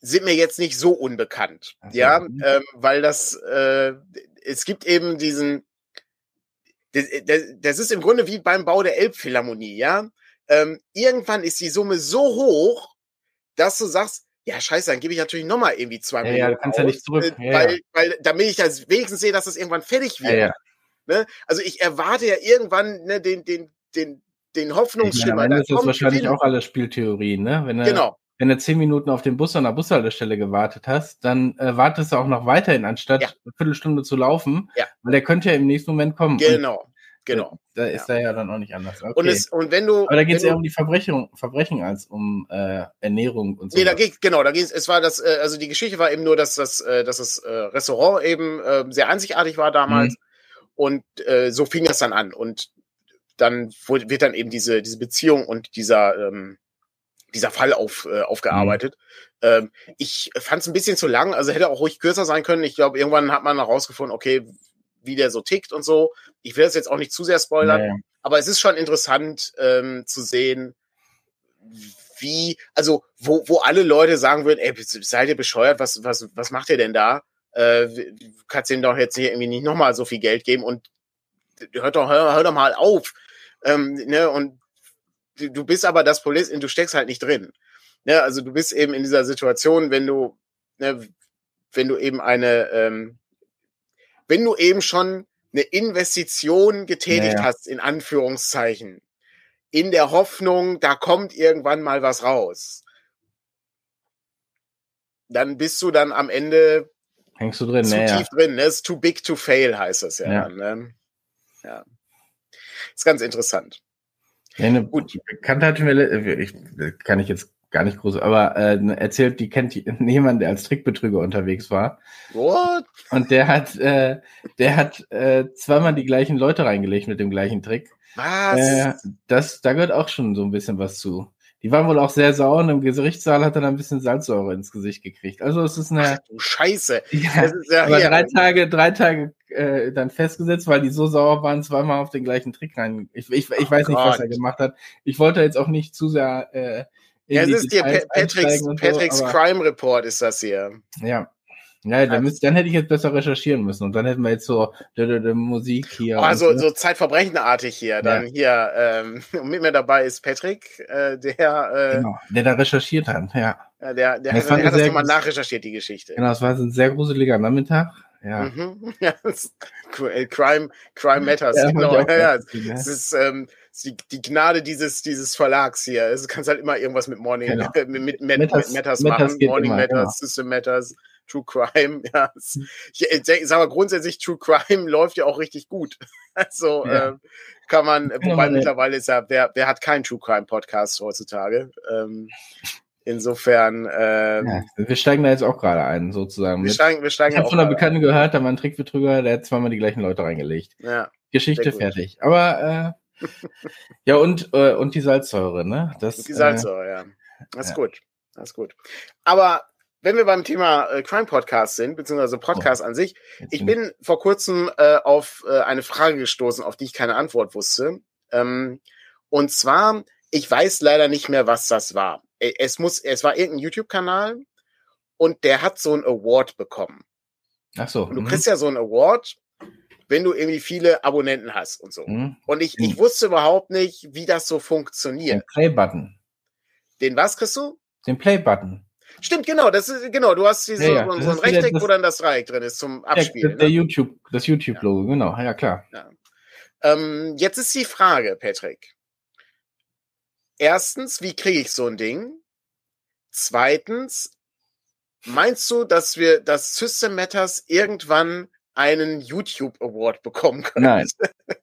[SPEAKER 2] sind mir jetzt nicht so unbekannt. Okay. Ja, ähm, weil das, äh, es gibt eben diesen, das, das ist im Grunde wie beim Bau der Elbphilharmonie, ja. Ähm, irgendwann ist die Summe so hoch, dass du sagst, ja, scheiße, dann gebe ich natürlich nochmal irgendwie zwei
[SPEAKER 1] ja, Millionen. Ja, du kannst aus, ja nicht zurück.
[SPEAKER 2] Äh, ja, weil, ja. weil, damit ich das wenigstens sehe, dass das irgendwann fertig wird. Ja, ne? Also ich erwarte ja irgendwann ne, den, den, den, den Hoffnungsschimmer.
[SPEAKER 1] Ja, am Ende ist das wahrscheinlich auch alles Spieltheorien, ne?
[SPEAKER 2] Wenn er, genau.
[SPEAKER 1] Wenn du zehn Minuten auf den Bus an der Bushaltestelle gewartet hast, dann äh, wartest du auch noch weiterhin, anstatt
[SPEAKER 2] Ja.
[SPEAKER 1] eine Viertelstunde zu laufen,
[SPEAKER 2] Ja.
[SPEAKER 1] weil der könnte ja im nächsten Moment kommen.
[SPEAKER 2] Genau, genau.
[SPEAKER 1] Da ist er ja dann auch nicht anders. Okay.
[SPEAKER 2] Und, es, und wenn du.
[SPEAKER 1] Aber da geht es eher um die Verbrechen, Verbrechen als um äh, Ernährung und so.
[SPEAKER 2] Nee, da geht genau, da ging es war das, äh, also die Geschichte war eben nur, dass das, äh, dass das äh, Restaurant eben äh, sehr einzigartig war damals und äh, so fing das dann an und dann wird dann eben diese diese Beziehung und dieser ähm, dieser Fall auf, äh, aufgearbeitet. Ähm, ich fand es ein bisschen zu lang, also hätte auch ruhig kürzer sein können. Ich glaube, irgendwann hat man herausgefunden, okay, wie der so tickt und so. Ich will das jetzt auch nicht zu sehr spoilern,
[SPEAKER 1] Naja.
[SPEAKER 2] aber es ist schon interessant ähm, zu sehen, wie, also wo, wo alle Leute sagen würden, ey, seid ihr bescheuert, was, was, was macht ihr denn da? Äh, kannst ihm doch jetzt hier irgendwie nicht nochmal so viel Geld geben und hört doch, hör, hör doch mal auf. Ähm, ne, und du, bist aber das Problem, du steckst halt nicht drin. Ne, also du bist eben in dieser Situation, wenn du, ne, wenn du eben eine, ähm, wenn du eben schon eine Investition getätigt
[SPEAKER 1] Naja.
[SPEAKER 2] hast, in Anführungszeichen, in der Hoffnung, da kommt irgendwann mal was raus, dann bist du dann am Ende
[SPEAKER 1] Hängst du drin?
[SPEAKER 2] zu
[SPEAKER 1] Naja.
[SPEAKER 2] tief drin. Ne? Ist too big to fail, heißt das ja.
[SPEAKER 1] Ja.
[SPEAKER 2] Dann, ne? ja. Ist ganz interessant.
[SPEAKER 1] Ja, eine
[SPEAKER 2] Gut.
[SPEAKER 1] Mir, le- ich, kann ich jetzt gar nicht groß, aber äh, erzählt, die kennt jemand, der als Trickbetrüger unterwegs war.
[SPEAKER 2] What?
[SPEAKER 1] Und der hat, äh, der hat äh, zweimal die gleichen Leute reingelegt mit dem gleichen Trick.
[SPEAKER 2] Was?
[SPEAKER 1] Äh, das, da gehört auch schon so ein bisschen was zu. Die waren wohl auch sehr sauer und im Gerichtssaal hat er dann ein bisschen Salzsäure ins Gesicht gekriegt. Also es ist
[SPEAKER 2] Ach
[SPEAKER 1] eine,
[SPEAKER 2] du Scheiße.
[SPEAKER 1] ja,
[SPEAKER 2] Das ist ja
[SPEAKER 1] aber drei Tage, drei Tage äh, dann festgesetzt, weil die so sauer waren, zweimal auf den gleichen Trick rein. Ich, ich, ich weiß nicht, was er
[SPEAKER 2] Gott.
[SPEAKER 1] gemacht hat. Ich wollte jetzt auch nicht zu sehr äh,
[SPEAKER 2] Ja, es ist hier Patricks,
[SPEAKER 1] so,
[SPEAKER 2] Patricks Crime Report ist das hier.
[SPEAKER 1] Ja. Ja, dann, müsst, dann hätte ich jetzt besser recherchieren müssen und dann hätten wir jetzt so die, die, die Musik hier.
[SPEAKER 2] Oh, also so Zeitverbrechenartig hier. Dann
[SPEAKER 1] Ja.
[SPEAKER 2] hier, ähm, und mit mir dabei ist Patrick, äh, der, äh,
[SPEAKER 1] genau, der da recherchiert hat. Ja,
[SPEAKER 2] ja, der, der,
[SPEAKER 1] Das
[SPEAKER 2] hat, der hat das nochmal nachrecherchiert, die Geschichte.
[SPEAKER 1] genau, es war so ein sehr gruseliger Nachmittag. Ja.
[SPEAKER 2] Mhm. Ja, äh, Crime, Crime Matters,
[SPEAKER 1] Ja,
[SPEAKER 2] genau. Ja, ja. Es ist ähm, die, die Gnade dieses, dieses Verlags hier. Es kannst halt immer irgendwas mit Morning,
[SPEAKER 1] Genau.
[SPEAKER 2] äh, mit, mit, mit
[SPEAKER 1] Matters-
[SPEAKER 2] Matters,
[SPEAKER 1] Matters
[SPEAKER 2] machen. Morning
[SPEAKER 1] immer,
[SPEAKER 2] Matters,
[SPEAKER 1] genau.
[SPEAKER 2] System Matters, True Crime. Ja, es, ich, ich sag mal grundsätzlich, True Crime läuft ja auch richtig gut. Also
[SPEAKER 1] Ja.
[SPEAKER 2] ähm, kann man, wobei
[SPEAKER 1] ja.
[SPEAKER 2] mittlerweile ist ja, wer, wer hat keinen True Crime Podcast heutzutage? Ähm, insofern, ähm,
[SPEAKER 1] Ja, wir steigen da jetzt auch gerade ein, sozusagen.
[SPEAKER 2] wir steigen, wir steigen
[SPEAKER 1] ich habe von einer Bekannten gehört, da war ein Trickbetrüger, der hat zweimal die gleichen Leute reingelegt.
[SPEAKER 2] ein. Ja.
[SPEAKER 1] Geschichte fertig. Aber äh, ja, und, äh, und die Salzsäure, ne? Das,
[SPEAKER 2] Die Salzsäure, ja. Das ist gut. Das ist gut. Aber wenn wir beim Thema äh, Crime Podcast sind, beziehungsweise Podcast an sich, ich bin vor kurzem äh, auf äh, eine Frage gestoßen, auf die ich keine Antwort wusste. Ähm, und zwar, ich weiß leider nicht mehr, was das war. Äh, Es muss, es war irgendein YouTube-Kanal und der hat so einen Award bekommen.
[SPEAKER 1] Ach so.
[SPEAKER 2] Und du
[SPEAKER 1] mhm.
[SPEAKER 2] kriegst ja so einen Award, wenn du irgendwie viele Abonnenten hast und so.
[SPEAKER 1] Mhm.
[SPEAKER 2] Und ich, ich
[SPEAKER 1] Mhm.
[SPEAKER 2] wusste überhaupt nicht, wie das so
[SPEAKER 1] Den
[SPEAKER 2] funktioniert.
[SPEAKER 1] Play-Button.
[SPEAKER 2] Den was kriegst du?
[SPEAKER 1] Den Play-Button.
[SPEAKER 2] Stimmt, genau, das ist, genau, du hast diese,
[SPEAKER 1] Ja, ja,
[SPEAKER 2] so, ein Rechteck,
[SPEAKER 1] das-
[SPEAKER 2] wo dann das Dreieck drin ist zum
[SPEAKER 1] Der,
[SPEAKER 2] Abspielen.
[SPEAKER 1] der
[SPEAKER 2] ne?
[SPEAKER 1] YouTube, das YouTube-Logo, genau. Ja, klar.
[SPEAKER 2] ähm, jetzt ist die Frage, Patrick. Erstens, wie kriege ich so ein Ding? Zweitens, meinst du, dass wir, dass System Matters irgendwann einen YouTube Award bekommen können?
[SPEAKER 1] Nein.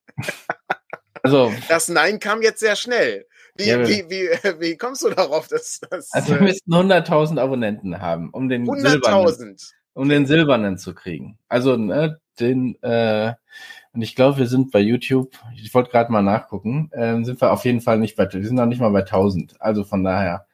[SPEAKER 1] Also,
[SPEAKER 2] Das Nein kam jetzt sehr schnell. Wie,
[SPEAKER 1] Ja,
[SPEAKER 2] wie, wie, wie kommst du darauf, dass das
[SPEAKER 1] also wir
[SPEAKER 2] äh,
[SPEAKER 1] müssten 100.000 Abonnenten haben, um den silbernen,
[SPEAKER 2] 100.000?
[SPEAKER 1] um den silbernen zu kriegen. Also, ne, den, äh, und ich glaube, wir sind bei YouTube, ich wollte gerade mal nachgucken, ähm, sind wir auf jeden Fall nicht bei, wir sind noch nicht mal bei 1000. Also von daher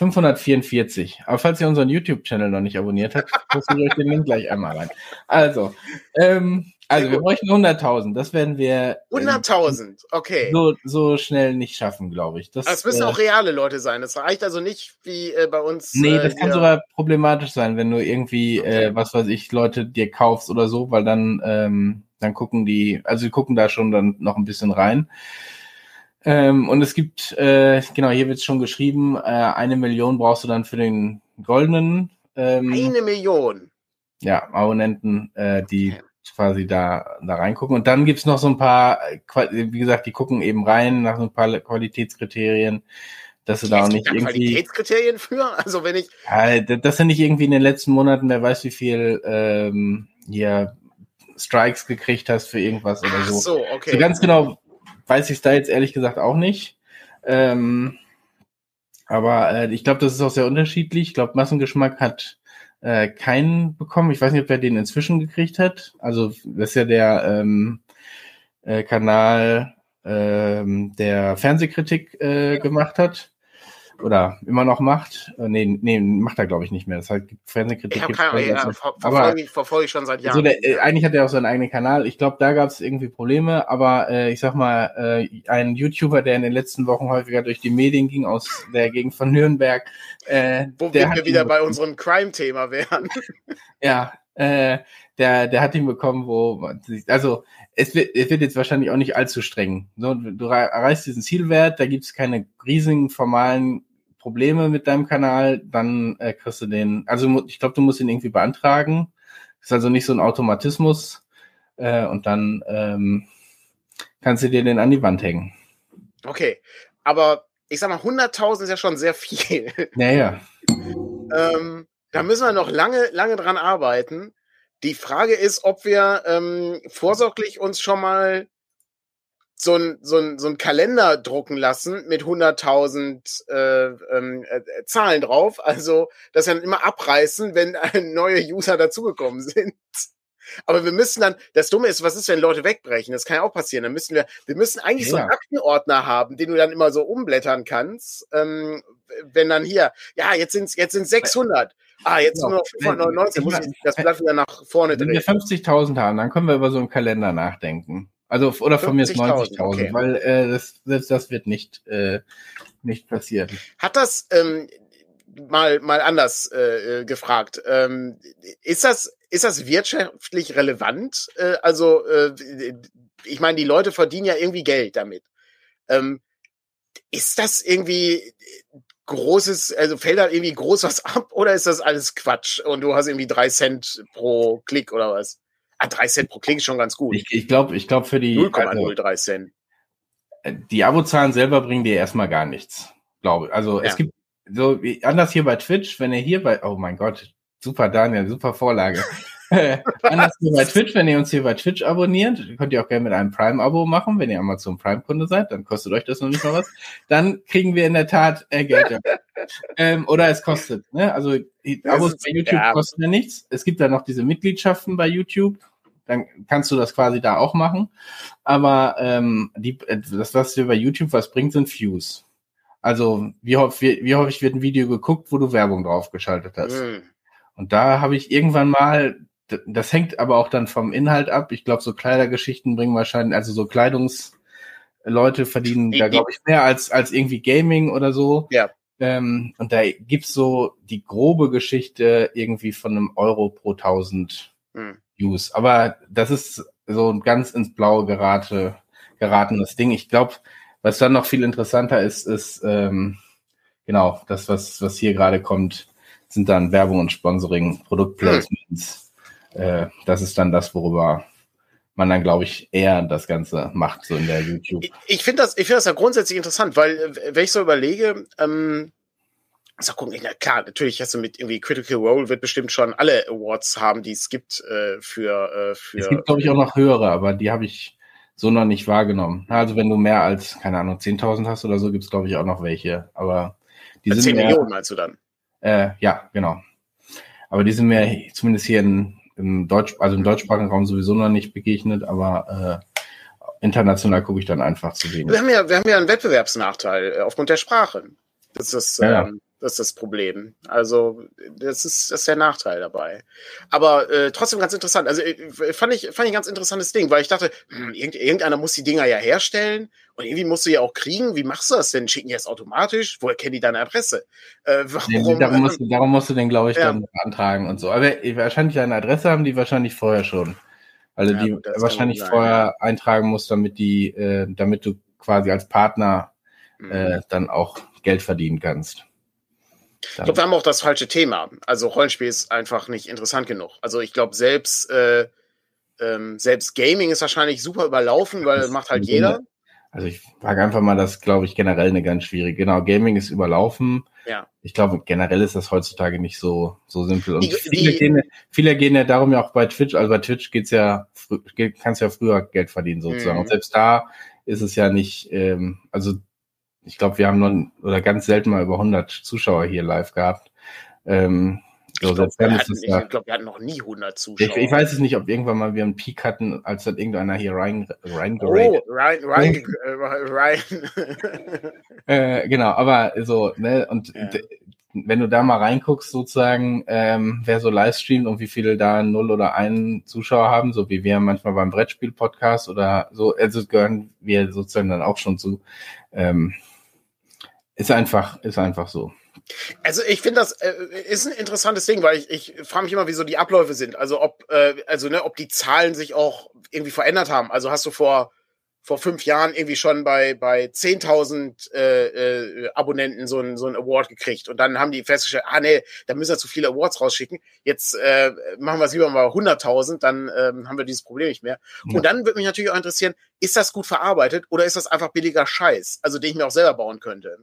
[SPEAKER 1] 544. Aber falls ihr unseren YouTube-Channel noch nicht abonniert habt, posten wir euch den Link gleich einmal rein. Also, ähm, also wir bräuchten 100.000. Das werden wir äh,
[SPEAKER 2] 100.000, okay.
[SPEAKER 1] so, so schnell nicht schaffen, glaube ich. Das,
[SPEAKER 2] Das müssen
[SPEAKER 1] äh,
[SPEAKER 2] auch reale Leute sein. Das reicht also nicht wie äh, bei uns.
[SPEAKER 1] Nee,
[SPEAKER 2] äh,
[SPEAKER 1] das kann
[SPEAKER 2] hier-
[SPEAKER 1] sogar problematisch sein, wenn du irgendwie,
[SPEAKER 2] Okay.
[SPEAKER 1] äh, was weiß ich, Leute dir kaufst oder so, weil dann, ähm, dann gucken die, also die gucken da schon dann noch ein bisschen rein. Ähm, und es gibt, äh, genau, hier wird schon geschrieben, äh, eine Million brauchst du dann für den goldenen ähm,
[SPEAKER 2] eine Million.
[SPEAKER 1] ja, Abonnenten, äh, die
[SPEAKER 2] Okay.
[SPEAKER 1] quasi da, da reingucken. Und dann gibt's noch so ein paar, wie gesagt, die gucken eben rein nach so ein paar Qualitätskriterien. dass du da auch nicht irgendwie.
[SPEAKER 2] Qualitätskriterien für? Also wenn ich.
[SPEAKER 1] Ja, dass du nicht irgendwie in den letzten Monaten, wer weiß wie viel ähm, hier Strikes gekriegt hast für irgendwas oder so. Ach
[SPEAKER 2] so, okay.
[SPEAKER 1] So ganz genau weiß ich es da jetzt ehrlich gesagt auch nicht. Ähm, aber äh, ich glaube, das ist auch sehr unterschiedlich. Ich glaube, Massengeschmack hat äh, keinen bekommen. Ich weiß nicht, ob er den inzwischen gekriegt hat. Also das ist ja der ähm, äh, Kanal, ähm, der Fernsehkritik äh, gemacht hat oder immer noch macht. Äh, nee, nee, macht er glaube ich nicht mehr. Das heißt, Fernsehkritik.
[SPEAKER 2] Ich keine, ja, ver verfolge, ich, verfolge ich schon seit Jahren.
[SPEAKER 1] Also der, äh, eigentlich hat er auch seinen eigenen Kanal. Ich glaube, da gab es irgendwie Probleme, aber äh, ich sag mal, äh, ein YouTuber, der in den letzten Wochen häufiger durch die Medien ging, aus der Gegend von Nürnberg.
[SPEAKER 2] Äh, Wo wir wieder bei unserem Crime-Thema wären.
[SPEAKER 1] ja, äh, der, der hat ihn bekommen, wo man sich, also es wird, es wird jetzt wahrscheinlich auch nicht allzu streng. So, du erreichst diesen Zielwert, da gibt es keine riesigen formalen Probleme mit deinem Kanal, dann äh, kriegst du den, also ich glaube, du musst ihn irgendwie beantragen. Ist also nicht so ein Automatismus. Äh, und dann ähm, kannst du dir den an die Wand hängen.
[SPEAKER 2] Okay, aber ich sag mal, 100.000 ist ja schon sehr viel.
[SPEAKER 1] Naja.
[SPEAKER 2] ähm, da müssen wir noch lange, lange dran arbeiten. Die Frage ist, ob wir ähm, vorsorglich uns schon mal so ein, so ein, so ein Kalender drucken lassen mit 100.000 äh, ähm, äh, Zahlen drauf. Also das dann immer abreißen, wenn neue User dazugekommen sind. Aber wir müssen dann, das Dumme ist, was ist, wenn Leute wegbrechen? Das kann ja auch passieren. Dann müssen wir, wir müssen eigentlich ja. so einen Aktenordner haben, den du dann immer so umblättern kannst. Ähm, wenn dann hier, ja, jetzt sind jetzt sind 600. Ah, jetzt genau. nur noch 599. Muss ich das Blatt wieder nach vorne
[SPEAKER 1] drehen. Wenn wir 50.000 haben, dann können wir über so einen Kalender nachdenken. Also, oder von mir ist 90.000, okay. weil äh, das, das, das wird nicht, äh, nicht passieren.
[SPEAKER 2] Hat das ähm, mal, mal anders äh, gefragt? Ähm, ist, das, ist das wirtschaftlich relevant? Äh, also, äh, ich meine, die Leute verdienen ja irgendwie Geld damit. Ähm, ist das irgendwie großes, also fällt da irgendwie groß was ab oder ist das alles Quatsch und du hast irgendwie drei Cent pro Klick oder was? Ah, 3 Cent pro Klick ist schon ganz gut.
[SPEAKER 1] Ich, ich glaube, ich glaube für die
[SPEAKER 2] 0,03 also, Cent.
[SPEAKER 1] Äh, die Abozahlen selber bringen dir erstmal gar nichts. Glaube. Also ja. es gibt so wie, anders hier bei Twitch, wenn ihr hier bei, oh mein Gott, super Daniel, super Vorlage. Anders wie bei Twitch, wenn ihr uns hier bei Twitch abonniert, könnt ihr auch gerne mit einem Prime-Abo machen, wenn ihr Amazon Prime-Kunde seid, dann kostet euch das noch nicht mal was. Dann kriegen wir in der Tat äh, Geld. ähm, oder es kostet. Ne? Also Abos bei YouTube ja. kosten ja nichts. Es gibt da noch diese Mitgliedschaften bei YouTube. Dann kannst du das quasi da auch machen. Aber ähm, die, das, was dir bei YouTube was bringt, sind Views. Also wie, wie, wie häufig wird ein Video geguckt, wo du Werbung draufgeschaltet hast. Mhm. Und da habe ich irgendwann mal das hängt aber auch dann vom Inhalt ab. Ich glaube, so Kleidergeschichten bringen wahrscheinlich, also so Kleidungsleute verdienen da, glaube ich, mehr als, als irgendwie Gaming oder so.
[SPEAKER 2] Ja.
[SPEAKER 1] Ähm, und da gibt's so die grobe Geschichte irgendwie von einem Euro pro 1000 hm. Views. Aber das ist so ein ganz ins Blaue gerate, geratenes Ding. Ich glaube, was dann noch viel interessanter ist, ist ähm, genau das, was, was hier gerade kommt, sind dann Werbung und Sponsoring, Produktplacements. Hm äh, das ist dann das, worüber man dann, glaube ich, eher das Ganze macht, so in der YouTube.
[SPEAKER 2] Ich, ich finde das, ich das ja grundsätzlich interessant, weil, äh, wenn ich so überlege, ähm, so gucken, na klar, natürlich hast du mit irgendwie Critical Role wird bestimmt schon alle Awards haben, die es gibt äh, für, äh, für.
[SPEAKER 1] Es gibt, glaube ich, auch noch höhere, aber die habe ich so noch nicht wahrgenommen. Also wenn du mehr als, keine Ahnung, 10.000 hast oder so, gibt es, glaube ich, auch noch welche. Aber
[SPEAKER 2] die sind 10 mehr, Millionen meinst du dann?
[SPEAKER 1] Äh, ja, genau. Aber die sind mir zumindest hier in im Deutsch, also im deutschsprachigen Raum sowieso noch nicht begegnet, aber äh, international gucke ich dann einfach zu wenig.
[SPEAKER 2] Wir haben ja, wir haben ja einen Wettbewerbsnachteil äh, aufgrund der Sprache. Das ist, ja, ähm, das ist das Problem. Also, das ist, das ist der Nachteil dabei. Aber äh, trotzdem ganz interessant. Also, äh, fand ich, fand ich ein ganz interessantes Ding, weil ich dachte, hm, irgendeiner muss die Dinger ja herstellen und irgendwie musst du ja auch kriegen. Wie machst du das denn? Schicken die das automatisch? Woher kennen die deine Adresse?
[SPEAKER 1] Äh, warum, nee, darum, musst du, darum musst du den, glaube ich, ja. dann beantragen und so. Aber wahrscheinlich eine Adresse haben die wahrscheinlich vorher schon. Weil ja, die wahrscheinlich vorher eintragen musst, damit die, äh, damit du quasi als Partner mhm. äh, dann auch Geld verdienen kannst.
[SPEAKER 2] Ich glaube, wir haben auch das falsche Thema. Also Rollenspiel ist einfach nicht interessant genug. Also ich glaube, selbst, äh, ähm, selbst Gaming ist wahrscheinlich super überlaufen, weil das macht halt jeder.
[SPEAKER 1] Also ich frage einfach mal, das glaube ich generell eine ganz schwierige. Genau, Gaming ist überlaufen.
[SPEAKER 2] Ja.
[SPEAKER 1] Ich glaube, generell ist das heutzutage nicht so, so simpel. Und
[SPEAKER 2] Die-
[SPEAKER 1] viele,
[SPEAKER 2] die-
[SPEAKER 1] gehen, viele gehen ja darum ja auch bei Twitch, also bei Twitch geht's ja, kannst ja früher Geld verdienen sozusagen.
[SPEAKER 2] Mhm.
[SPEAKER 1] Und selbst da ist es ja nicht, ähm, also ich glaube, wir haben nur oder ganz selten mal über 100 Zuschauer hier live gehabt. Ähm,
[SPEAKER 2] Ich glaube, wir, hatten- ich
[SPEAKER 1] ja,
[SPEAKER 2] glaub, wir hatten noch nie 100
[SPEAKER 1] ich,
[SPEAKER 2] Zuschauer.
[SPEAKER 1] ich weiß es nicht, ob irgendwann mal wir einen Peak hatten, als dann irgendeiner hier rein, rein
[SPEAKER 2] Oh, Ryan, äh, Ryan.
[SPEAKER 1] Äh, genau, aber so, ne, und
[SPEAKER 2] Ja.
[SPEAKER 1] wenn du da mal reinguckst, sozusagen, ähm, wer so livestreamt und wie viele da null oder einen Zuschauer haben, so wie wir manchmal beim Brettspiel-Podcast oder so, also gehören wir sozusagen dann auch schon zu. Ähm, ist einfach, ist einfach so.
[SPEAKER 2] Also ich finde das äh, ist ein interessantes Ding, weil ich, ich frage mich immer, wie so die Abläufe sind. Also ob äh, also ne, ob die Zahlen sich auch irgendwie verändert haben. Also hast du vor vor fünf Jahren irgendwie schon bei bei 10.000 äh, äh, Abonnenten so ein so ein Award gekriegt und dann haben die festgestellt, ah nee, da müssen wir zu viele Awards rausschicken. Jetzt äh, machen wir es lieber mal 100.000, dann ähm, haben wir dieses Problem nicht mehr.
[SPEAKER 1] Ja.
[SPEAKER 2] Und dann würde mich natürlich auch interessieren, ist das gut verarbeitet oder ist das einfach billiger Scheiß, also den ich mir auch selber bauen könnte?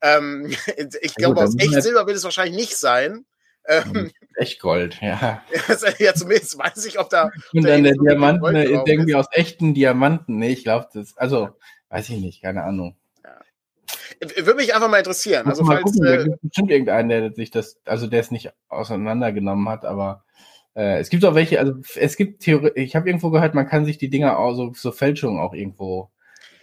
[SPEAKER 2] Ähm, ich glaube,
[SPEAKER 1] da
[SPEAKER 2] aus echt Silber wird es wahrscheinlich nicht sein. Ähm,
[SPEAKER 1] Echt Gold, ja.
[SPEAKER 2] ja, zumindest weiß ich, ob da.
[SPEAKER 1] Und
[SPEAKER 2] da
[SPEAKER 1] dann der
[SPEAKER 2] viel
[SPEAKER 1] Diamant ne, irgendwie aus echten Diamanten. Nee, ich glaube, das, also, weiß ich nicht, keine Ahnung.
[SPEAKER 2] Würde mich einfach mal interessieren. Also,
[SPEAKER 1] mal
[SPEAKER 2] falls.
[SPEAKER 1] gucken, da
[SPEAKER 2] Äh,
[SPEAKER 1] gibt bestimmt irgendeinen, der sich das, also der es nicht auseinandergenommen hat, aber äh, es gibt auch welche, also es gibt Theorie, ich habe irgendwo gehört, man kann sich die Dinger auch so, so Fälschungen auch irgendwo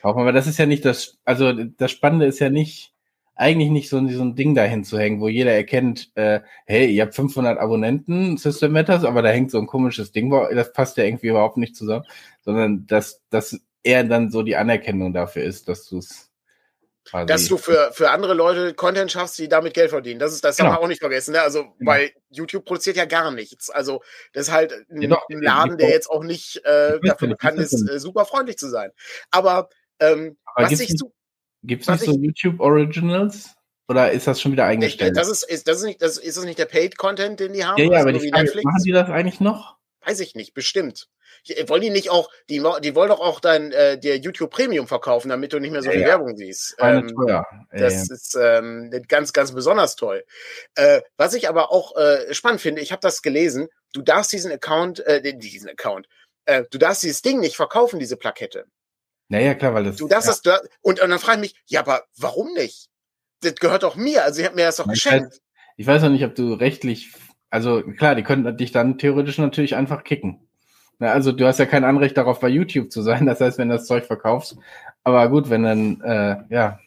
[SPEAKER 1] kaufen, aber das ist ja nicht das, also das Spannende ist ja nicht, eigentlich nicht so, ein- so ein Ding dahin zu hängen, wo jeder erkennt, äh, hey, ihr habt 500 Abonnenten, System Matters, aber da hängt so ein komisches Ding, das passt ja irgendwie überhaupt nicht zusammen, sondern dass, dass er dann so die Anerkennung dafür ist, dass du es quasi
[SPEAKER 2] dass du für, für andere Leute Content schaffst, die damit Geld verdienen. Das ist, das
[SPEAKER 1] Genau.
[SPEAKER 2] haben wir auch nicht vergessen. Ne? Also,
[SPEAKER 1] Genau.
[SPEAKER 2] weil YouTube produziert ja gar nichts. Also, das ist halt ein,
[SPEAKER 1] Ja, doch,
[SPEAKER 2] ein Laden, der jetzt auch nicht äh, dafür bekannt
[SPEAKER 1] ist
[SPEAKER 2] äh, super freundlich zu sein. Aber, ähm,
[SPEAKER 1] Aber
[SPEAKER 2] was ich
[SPEAKER 1] nicht-
[SPEAKER 2] so,
[SPEAKER 1] Gibt's
[SPEAKER 2] Was
[SPEAKER 1] nicht so YouTube Originals? Oder ist das schon wieder eingestellt?
[SPEAKER 2] das ist, ist, das ist nicht, das ist das nicht der Paid-Content, den die haben?
[SPEAKER 1] ja, ja, aber die Frage, machen die das eigentlich noch?
[SPEAKER 2] Weiß ich nicht, bestimmt. Ich- Wollen die nicht auch, die, die wollen doch auch dein, äh, dir YouTube Premium verkaufen, damit du nicht mehr so
[SPEAKER 1] Ja,
[SPEAKER 2] viel
[SPEAKER 1] ja.
[SPEAKER 2] Werbung siehst. Ähm,
[SPEAKER 1] teuer.
[SPEAKER 2] Das
[SPEAKER 1] Äh,
[SPEAKER 2] ist ähm, ganz, ganz besonders toll. Äh, was ich aber auch äh, spannend finde, ich habe das gelesen, du darfst diesen Account, äh, diesen Account, äh, du darfst dieses Ding nicht verkaufen, diese Plakette.
[SPEAKER 1] Naja, klar, weil das.
[SPEAKER 2] Du darfst
[SPEAKER 1] ja,
[SPEAKER 2] das, du, und, und dann frage ich mich, ja, aber warum nicht? Das gehört doch mir, also ich habe mir das doch
[SPEAKER 1] Ich
[SPEAKER 2] geschenkt.
[SPEAKER 1] Ich weiß auch nicht, ob du rechtlich. Also klar, die könnten dich dann theoretisch natürlich einfach kicken. Na, also du hast ja kein Anrecht darauf, bei YouTube zu sein. Das heißt, wenn du das Zeug verkaufst. Aber gut, wenn dann, äh, ja,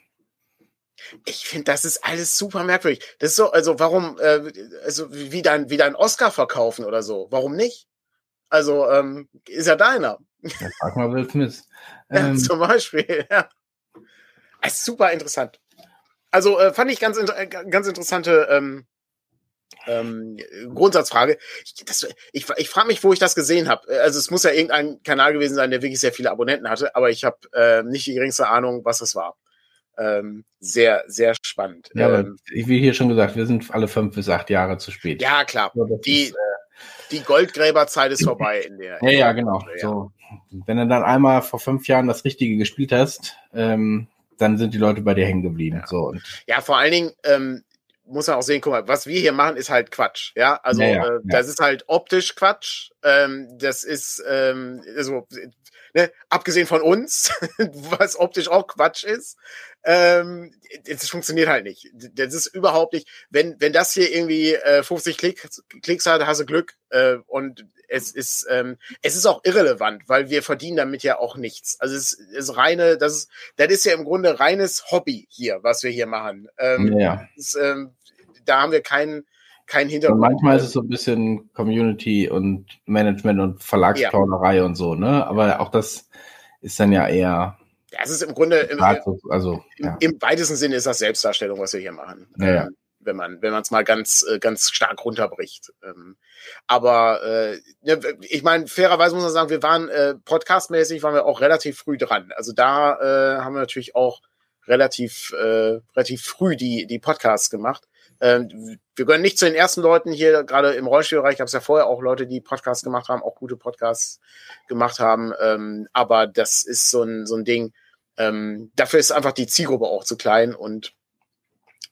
[SPEAKER 2] Ich finde, das ist alles super merkwürdig. Das ist so, also warum, äh, also wie dein, wie dein Oscar verkaufen oder so, warum nicht? Also, ähm, ist ja deiner.
[SPEAKER 1] ja frag mal Will Smith.
[SPEAKER 2] Ja,
[SPEAKER 1] Ähm,
[SPEAKER 2] zum Beispiel, ja. Es ist super interessant. Also äh, fand ich ganz, äh, ganz interessante ähm, ähm, Grundsatzfrage. Ich, das, ich, ich frage mich, wo ich das gesehen habe. Also es muss ja irgendein Kanal gewesen sein, der wirklich sehr viele Abonnenten hatte, aber ich habe äh, nicht die geringste Ahnung, was das war. Ähm, sehr, sehr spannend.
[SPEAKER 1] ja,
[SPEAKER 2] ähm,
[SPEAKER 1] wie hier schon gesagt, wir sind alle fünf bis acht Jahre zu spät.
[SPEAKER 2] ja klar. Die,
[SPEAKER 1] ist,
[SPEAKER 2] die Goldgräberzeit ist vorbei in der.
[SPEAKER 1] Ja, ja, genau.
[SPEAKER 2] Ja.
[SPEAKER 1] So, wenn du dann einmal vor fünf Jahren das Richtige gespielt hast, ähm, dann sind die Leute bei dir hängen geblieben.
[SPEAKER 2] Ja.
[SPEAKER 1] So und
[SPEAKER 2] Ja, vor allen Dingen ähm, muss man auch sehen, guck mal, was wir hier machen, ist halt Quatsch. Ja, also
[SPEAKER 1] Ja, ja,
[SPEAKER 2] äh,
[SPEAKER 1] ja.
[SPEAKER 2] das ist halt optisch Quatsch. Ähm, das ist ähm, also ne, abgesehen von uns, was optisch auch Quatsch ist. Ähm, das funktioniert halt nicht. Das ist überhaupt nicht. Wenn wenn das hier irgendwie äh, 50 Klicks, Klicks hat, hast du Glück. Äh, und es ist ähm, es ist auch irrelevant, weil wir verdienen damit ja auch nichts. Also es ist reine, das ist das ist ja im Grunde reines Hobby hier, was wir hier machen. Ähm,
[SPEAKER 1] ja,
[SPEAKER 2] ist, ähm, da haben wir keinen
[SPEAKER 1] Und
[SPEAKER 2] Hintergrund.
[SPEAKER 1] manchmal ist es so ein bisschen Community und Management und Verlagsplauderei und so, ne? Aber auch das ist dann ja eher
[SPEAKER 2] Ja, es ist im Grunde im,
[SPEAKER 1] also
[SPEAKER 2] im,
[SPEAKER 1] ja.
[SPEAKER 2] im weitesten Sinne ist das Selbstdarstellung, was wir hier machen.
[SPEAKER 1] Ja, ja.
[SPEAKER 2] Ähm, wenn man wenn man es mal ganz äh, ganz stark runterbricht. Ähm, aber äh, ne, ich meine fairerweise muss man sagen, wir waren äh, podcastmäßig waren wir auch relativ früh dran. Also da äh, haben wir natürlich auch relativ relativ früh die die Podcasts gemacht. Ähm, wir gehören nicht zu den ersten Leuten hier, gerade im Rollstuhlbereich gab es ja vorher auch Leute, die Podcasts gemacht haben, auch gute Podcasts gemacht haben. Ähm, aber das ist so ein, so ein Ding. Ähm, dafür ist einfach die Zielgruppe auch zu klein und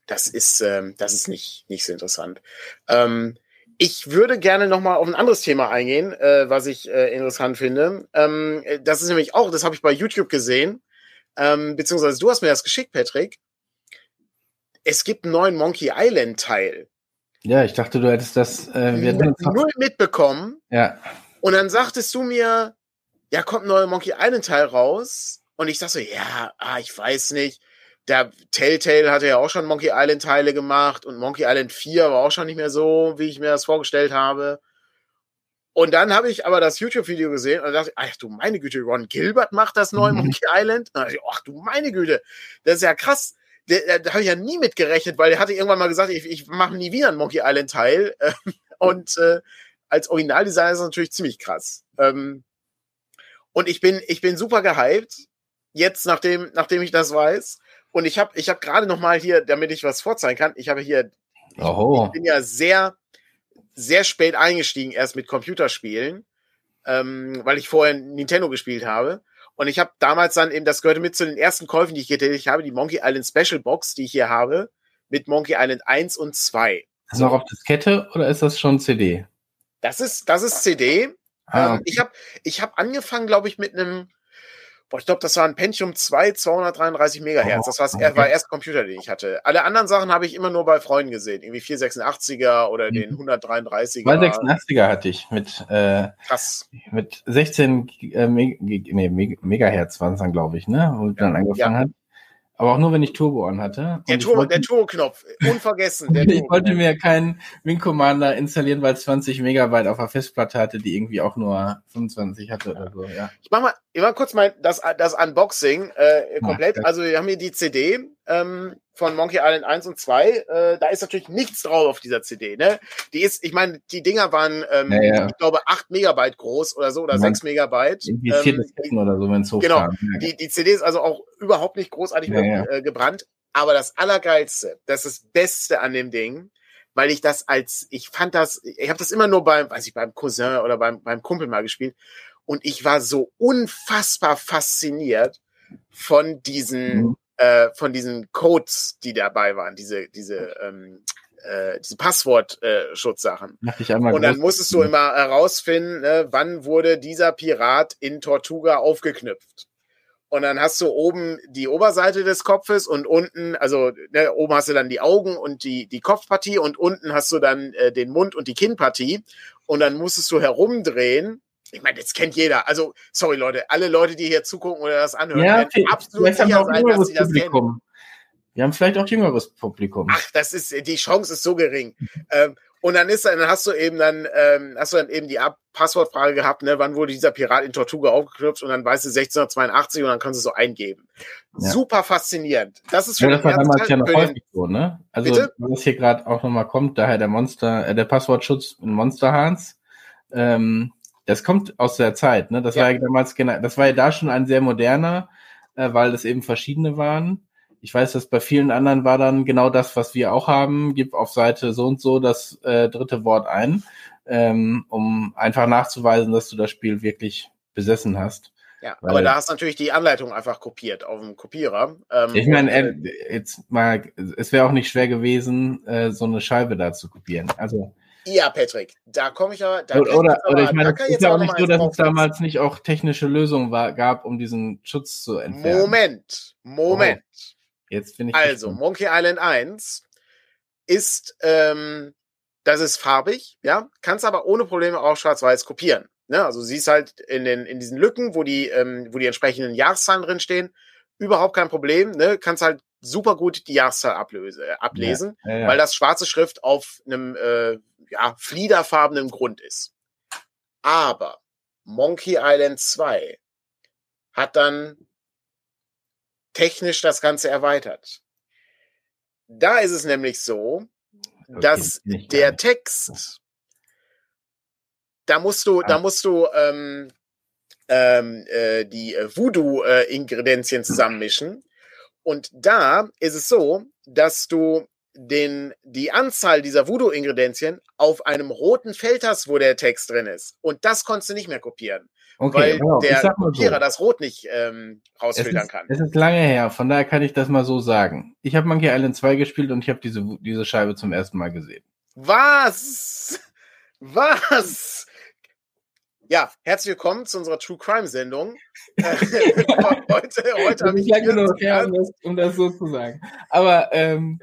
[SPEAKER 2] das ist, ähm, das ist nicht, nicht so interessant. Ähm, ich würde gerne noch mal auf ein anderes Thema eingehen, äh, was ich äh, interessant finde. Das ist nämlich auch, das habe ich bei YouTube gesehen, beziehungsweise du hast mir das geschickt, Patrick. Es gibt einen neuen Monkey Island Teil.
[SPEAKER 1] Ja, ich dachte, du hättest das äh, wir
[SPEAKER 2] null mitbekommen.
[SPEAKER 1] Ja.
[SPEAKER 2] Und dann sagtest du mir, ja, kommt ein neuer Monkey Island Teil raus. Und ich dachte so, ja, ah, ich weiß nicht. Der Telltale hatte ja auch schon Monkey Island Teile gemacht und Monkey Island 4 war auch schon nicht mehr so, wie ich mir das vorgestellt habe. Und dann habe ich aber das YouTube-Video gesehen und dachte, ach du meine Güte, Ron Gilbert macht das neue mhm. Monkey Island. Und ich, ach du meine Güte, das ist ja krass. Da, da habe ich ja nie mit gerechnet, weil der hatte irgendwann mal gesagt, ich, ich mache nie wieder einen Monkey Island Teil. Und äh, als Originaldesigner ist das natürlich ziemlich krass. Ähm, und ich bin, ich bin super gehypt, jetzt nachdem, nachdem ich das weiß. Und ich habe ich hab gerade noch mal hier, damit ich was vorzeigen kann, ich habe hier, ich, ich, bin ja sehr, sehr spät eingestiegen erst mit Computerspielen, ähm, weil ich vorher Nintendo gespielt habe. Und ich habe damals dann eben, das gehörte mit zu den ersten Käufen, die ich getätigt habe, die Monkey Island Special Box, die ich hier habe, mit Monkey Island 1 und 2. Ist
[SPEAKER 1] das noch auf Diskette oder ist das schon CD?
[SPEAKER 2] Das ist, das ist CD. Ah, ähm, okay. ich habe ich hab angefangen, glaube ich, mit einem, boah, ich glaube, das war ein Pentium 2, 233 Megahertz. Oh, das war, okay. war der erste Computer, den ich hatte. Alle anderen Sachen habe ich immer nur bei Freunden gesehen. Irgendwie 486er oder mhm. den 133er.
[SPEAKER 1] 286er hatte ich mit, äh, Krass. mit 16 äh, Meg nee, Megahertz waren es dann, glaube ich, ne? Wo ja. dann angefangen ja. hat. Aber auch nur, wenn ich Turbo an hatte.
[SPEAKER 2] Der, Turbo, wollte, der Turbo-Knopf, unvergessen.
[SPEAKER 1] Der ich wollte mir keinen Wing Commander installieren, weil es 20 Megabyte auf der Festplatte hatte, die irgendwie auch nur 25 hatte oder so. Ja.
[SPEAKER 2] Ich mach mal, ich mach kurz mal das, das Unboxing äh, komplett. Ja, also wir haben hier die CD. Ähm, von Monkey Island 1 und 2, äh, da ist natürlich nichts drauf auf dieser CD. Ne? Die ist, ich meine, die Dinger waren, ähm, ja, ja. ich glaube, 8 Megabyte groß oder so oder 6 Megabyte.
[SPEAKER 1] Irgendwie ähm, die, oder so, wenn es
[SPEAKER 2] Genau, ja. die, die CD ist also auch überhaupt nicht großartig mehr, äh, gebrannt. Aber das Allergeilste, das ist das Beste an dem Ding, weil ich das als, ich fand das, ich habe das immer nur beim, weiß ich, beim Cousin oder beim, beim Kumpel mal gespielt. Und ich war so unfassbar fasziniert von diesen, mhm äh, von diesen Codes, die dabei waren, diese, diese, ähm, äh, diese Passwortschutzsachen.
[SPEAKER 1] Äh, und
[SPEAKER 2] dann musstest du immer herausfinden, ne, wann wurde dieser Pirat in Tortuga aufgeknüpft. Und dann hast du oben die Oberseite des Kopfes und unten, also ne, oben hast du dann die Augen und die, die Kopfpartie und unten hast du dann äh, den Mund und die Kinnpartie. Und dann musstest du herumdrehen ich meine, das kennt jeder. Also, sorry Leute, alle Leute, die hier zugucken oder das anhören,
[SPEAKER 1] ja, werden absolut sicher sein, dass sie das Publikum. kennen. Wir haben vielleicht auch jüngeres Publikum.
[SPEAKER 2] Ach, das ist, die Chance ist so gering. ähm, und dann ist dann hast du eben dann, ähm, hast du dann eben die Ab Passwortfrage gehabt, ne, wann wurde dieser Pirat in Tortuga aufgeknüpft und dann weißt du 1682 und dann kannst du so eingeben. Ja. Super faszinierend. Das ist
[SPEAKER 1] für ja, das war damals ja noch häufig so, ne? Also, Bitte? was hier gerade auch nochmal kommt, daher der Monster, äh, der Passwortschutz in Monster Hans, ähm, das kommt aus der Zeit, ne? Das ja. war ja damals genau, das war ja da schon ein sehr moderner, äh, weil es eben verschiedene waren. Ich weiß, dass bei vielen anderen war dann genau das, was wir auch haben, gib auf Seite so und so das äh, dritte Wort ein, ähm, um einfach nachzuweisen, dass du das Spiel wirklich besessen hast.
[SPEAKER 2] Ja, Weil, aber da hast du natürlich die Anleitung einfach kopiert auf dem Kopierer.
[SPEAKER 1] Ähm, ich meine, äh, jetzt mal, es wäre auch nicht schwer gewesen, äh, so eine Scheibe da zu kopieren. Also
[SPEAKER 2] ja, Patrick, da komme ich aber.
[SPEAKER 1] Da oder, oder, oder ich meine, es ist ja auch nicht so, dass es damals nicht auch technische Lösungen war, gab, um diesen Schutz zu entfernen.
[SPEAKER 2] Moment, Moment. Oh,
[SPEAKER 1] jetzt finde ich.
[SPEAKER 2] Also, bestimmt. Monkey Island 1 ist, ähm, das ist farbig, ja, kannst aber ohne Probleme auch schwarz-weiß kopieren. Ne? Also siehst halt in, den, in diesen Lücken, wo die, ähm, wo die entsprechenden Jahreszahlen drinstehen, überhaupt kein Problem. Ne? Kannst halt super gut die Jahreszahl ablöse, äh, ablesen, ja, ja, ja. weil das schwarze Schrift auf einem äh, ja, fliederfarbenen Grund ist. Aber Monkey Island 2 hat dann technisch das Ganze erweitert. Da ist es nämlich so, okay, dass der Text, da musst du, ah. da musst du ähm, ähm, äh, die äh, Voodoo-Ingredienzien zusammenmischen. Und da ist es so, dass du den, die Anzahl dieser Voodoo-Ingredienzien auf einem roten Feld hast, wo der Text drin ist. Und das konntest du nicht mehr kopieren. Okay, weil der
[SPEAKER 1] Kopierer
[SPEAKER 2] so. das Rot nicht ähm, rausfiltern kann.
[SPEAKER 1] Es ist lange her, von daher kann ich das mal so sagen. Ich habe Monkey Island 2 gespielt und ich habe diese, diese Scheibe zum ersten Mal gesehen.
[SPEAKER 2] Was? Was? Ja, herzlich willkommen zu unserer True Crime Sendung.
[SPEAKER 1] heute heute habe ich lange genug her, um das, so zu sagen. Aber ähm,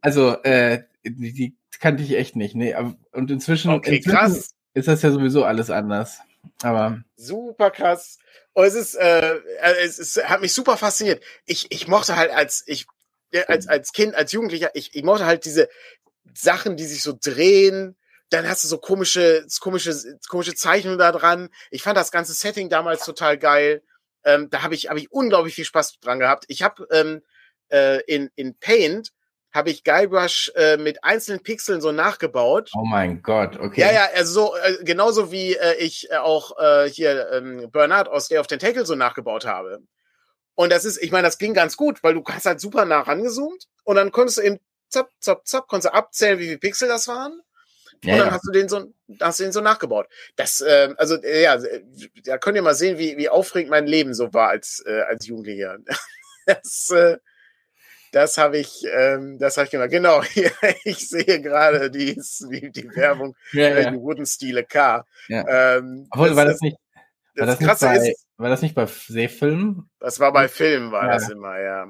[SPEAKER 1] also äh, die, die kannte ich echt nicht. Nee, und inzwischen,
[SPEAKER 2] okay,
[SPEAKER 1] inzwischen
[SPEAKER 2] krass.
[SPEAKER 1] ist das ja sowieso alles anders. Aber
[SPEAKER 2] super krass. Und es ist, äh, äh, es ist, hat mich super fasziniert. Ich, ich mochte halt als ich als als Kind, als Jugendlicher, ich, ich mochte halt diese Sachen, die sich so drehen. Dann hast du so komische, komische, komische Zeichnungen da dran. Ich fand das ganze Setting damals total geil. Ähm, da habe ich, hab ich unglaublich viel Spaß dran gehabt. Ich habe ähm, äh, in, in Paint habe ich Guybrush äh, mit einzelnen Pixeln so nachgebaut.
[SPEAKER 1] Oh mein Gott, okay.
[SPEAKER 2] Ja, ja, also so, äh, genauso wie äh, ich äh, auch äh, hier ähm, Bernard aus Day of Tentacle so nachgebaut habe. Und das ist, ich meine, das ging ganz gut, weil du hast halt super nah rangezoomt und dann konntest du eben zapp, zapp, zapp, konntest du abzählen, wie viele Pixel das waren. Ja, und dann ja. hast du den so, hast du den so nachgebaut. Das, äh, also äh, ja, da könnt ihr mal sehen, wie, wie aufregend mein Leben so war als, äh, als Jugendlicher. das, äh, das habe ich, ähm, das habe ich gemacht. Genau, ich sehe gerade die, die, Werbung
[SPEAKER 1] ja,
[SPEAKER 2] ja. die Wooden Stile K.
[SPEAKER 1] Ja. Ähm, Obwohl, das, war das nicht, war das, das nicht bei, ist, war das nicht bei Seefilmen?
[SPEAKER 2] Das war bei Filmen, war ja. das immer, ja.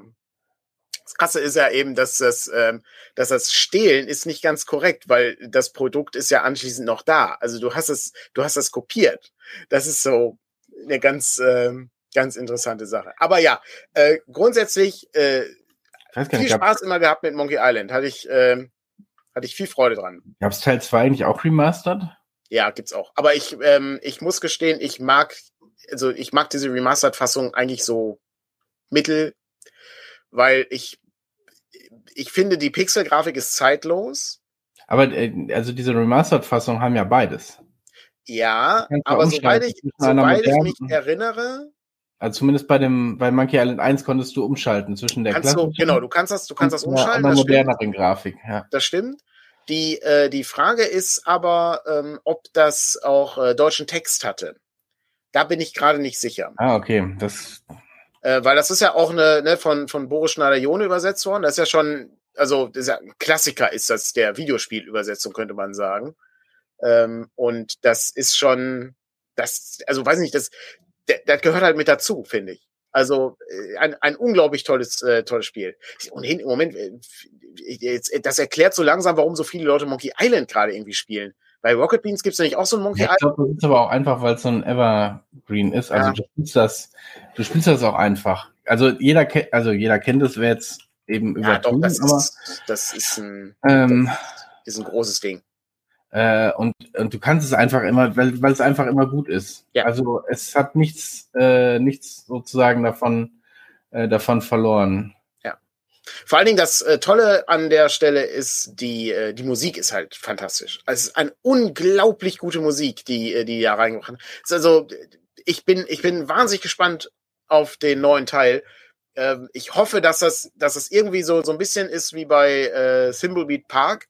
[SPEAKER 2] Das Krasse ist ja eben, dass das, ähm, dass das Stehlen ist nicht ganz korrekt, weil das Produkt ist ja anschließend noch da. Also du hast es, du hast das kopiert. Das ist so eine ganz, ähm, ganz interessante Sache. Aber ja, äh, grundsätzlich äh, viel Spaß immer gehabt mit Monkey Island. Hatte ich, äh, hatte ich viel Freude dran.
[SPEAKER 1] Gab es Teil 2 eigentlich auch remastered?
[SPEAKER 2] Ja, gibt's auch. Aber ich, ähm, ich muss gestehen, ich mag, also ich mag diese Remastered-Fassung eigentlich so mittel, weil ich, ich finde, die Pixel-Grafik ist zeitlos.
[SPEAKER 1] Aber äh, also diese Remastered-Fassung haben ja beides.
[SPEAKER 2] Ja, aber soweit ich, soweit ich mich erinnere,
[SPEAKER 1] also zumindest bei dem, bei Monkey Island 1 konntest du umschalten zwischen der
[SPEAKER 2] kannst Du, genau, du kannst das, du kannst das umschalten.
[SPEAKER 1] Der moderneren Grafik,
[SPEAKER 2] ja. Das stimmt. Die, äh, die Frage ist aber, ähm, ob das auch äh, deutschen Text hatte. Da bin ich gerade nicht sicher.
[SPEAKER 1] Ah, okay. Das
[SPEAKER 2] äh, weil das ist ja auch eine, ne, von, von Boris Schneider-Jone übersetzt worden. Das ist ja schon, also ist ja ein Klassiker ist das der Videospielübersetzung, könnte man sagen. Ähm, und das ist schon, das, also weiß nicht, das, das gehört halt mit dazu, finde ich. Also äh, ein, ein unglaublich tolles, äh, tolles Spiel. Und hin, im Moment, äh, jetzt, das erklärt so langsam, warum so viele Leute Monkey Island gerade irgendwie spielen. Bei Rocket Beans gibt es ja nicht auch so ein Monkey
[SPEAKER 1] ja,
[SPEAKER 2] Island.
[SPEAKER 1] Ich glaube, das ist aber auch einfach, weil es so ein Evergreen ist. Also ja. du spielst das, du spielst das auch einfach. Also jeder, also jeder kennt es, wer jetzt eben
[SPEAKER 2] über. Ja, doch, das, aber, ist, das ist ein, ähm, das ist ein großes Ding.
[SPEAKER 1] Äh, und, und du kannst es einfach immer, weil, weil es einfach immer gut ist. Ja. Also es hat nichts, äh, nichts sozusagen davon, äh, davon verloren.
[SPEAKER 2] Vor allen Dingen das äh, Tolle an der Stelle ist, die, äh, die Musik ist halt fantastisch. Also es ist eine unglaublich gute Musik, die, äh, die da reingebracht haben. Also ich bin, ich bin wahnsinnig gespannt auf den neuen Teil. Ähm, ich hoffe, dass das, dass das irgendwie so, so ein bisschen ist wie bei äh, Thimblebeat Park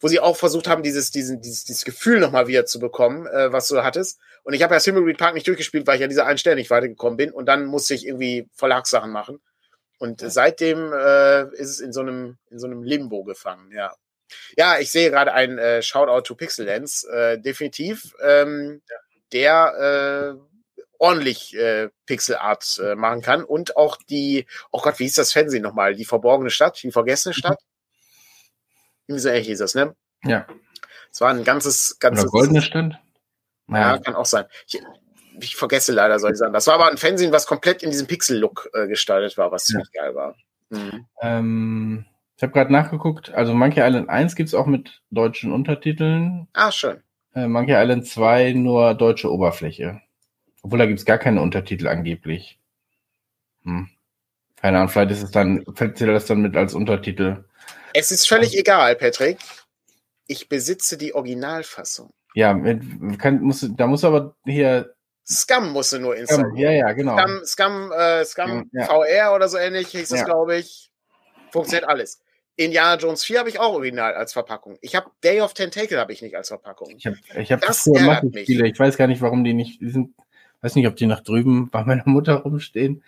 [SPEAKER 2] wo sie auch versucht haben, dieses, diesen, dieses, dieses Gefühl nochmal wieder zu bekommen, äh, was du hattest. Und ich habe ja Thimbleweed Park nicht durchgespielt, weil ich an dieser einen Stelle nicht weitergekommen bin. Und dann musste ich irgendwie Verlagssachen machen. Und seitdem äh, ist es in so einem, in so einem Limbo gefangen, ja. Ja, ich sehe gerade ein äh, Shoutout to Pixel Lens, äh, definitiv, ähm, der äh, ordentlich äh, Pixel Art äh, machen kann und auch die, oh Gott, wie hieß das Fernsehen nochmal? Die verborgene Stadt, die vergessene Stadt? Irgendwie so ähnlich hieß das, ne?
[SPEAKER 1] Ja.
[SPEAKER 2] Es war ein ganzes, ganzes.
[SPEAKER 1] Oder goldene Stand?
[SPEAKER 2] Naja. Ja, kann auch sein. Ich, ich vergesse leider solche Sachen. Das war aber ein Fernsehen, was komplett in diesem Pixel-Look äh, gestaltet war, was ziemlich geil war.
[SPEAKER 1] Mhm. Ähm, ich habe gerade nachgeguckt, also Monkey Island 1 gibt es auch mit deutschen Untertiteln.
[SPEAKER 2] Ah, schön.
[SPEAKER 1] Äh, Monkey Island 2 nur deutsche Oberfläche. Obwohl da gibt es gar keine Untertitel angeblich. Hm. Keine Ahnung, vielleicht ist es dann, fällt das dann mit als Untertitel.
[SPEAKER 2] Es ist völlig also, egal, Patrick. Ich besitze die Originalfassung.
[SPEAKER 1] Ja, kann, muss, da muss aber hier.
[SPEAKER 2] Scum musst du nur installieren.
[SPEAKER 1] Ja, ja, genau.
[SPEAKER 2] Scum, Scum, äh, Scum ja. VR oder so ähnlich hieß es, glaube ich. Funktioniert alles. Indiana Jones 4 habe ich auch original als Verpackung. Ich habe Day of Tentacle habe ich nicht als Verpackung.
[SPEAKER 1] Ich habe ich hab das früher mich. Spiele. Ich weiß gar nicht, warum die nicht, die sind, weiß nicht, ob die nach drüben bei meiner Mutter rumstehen.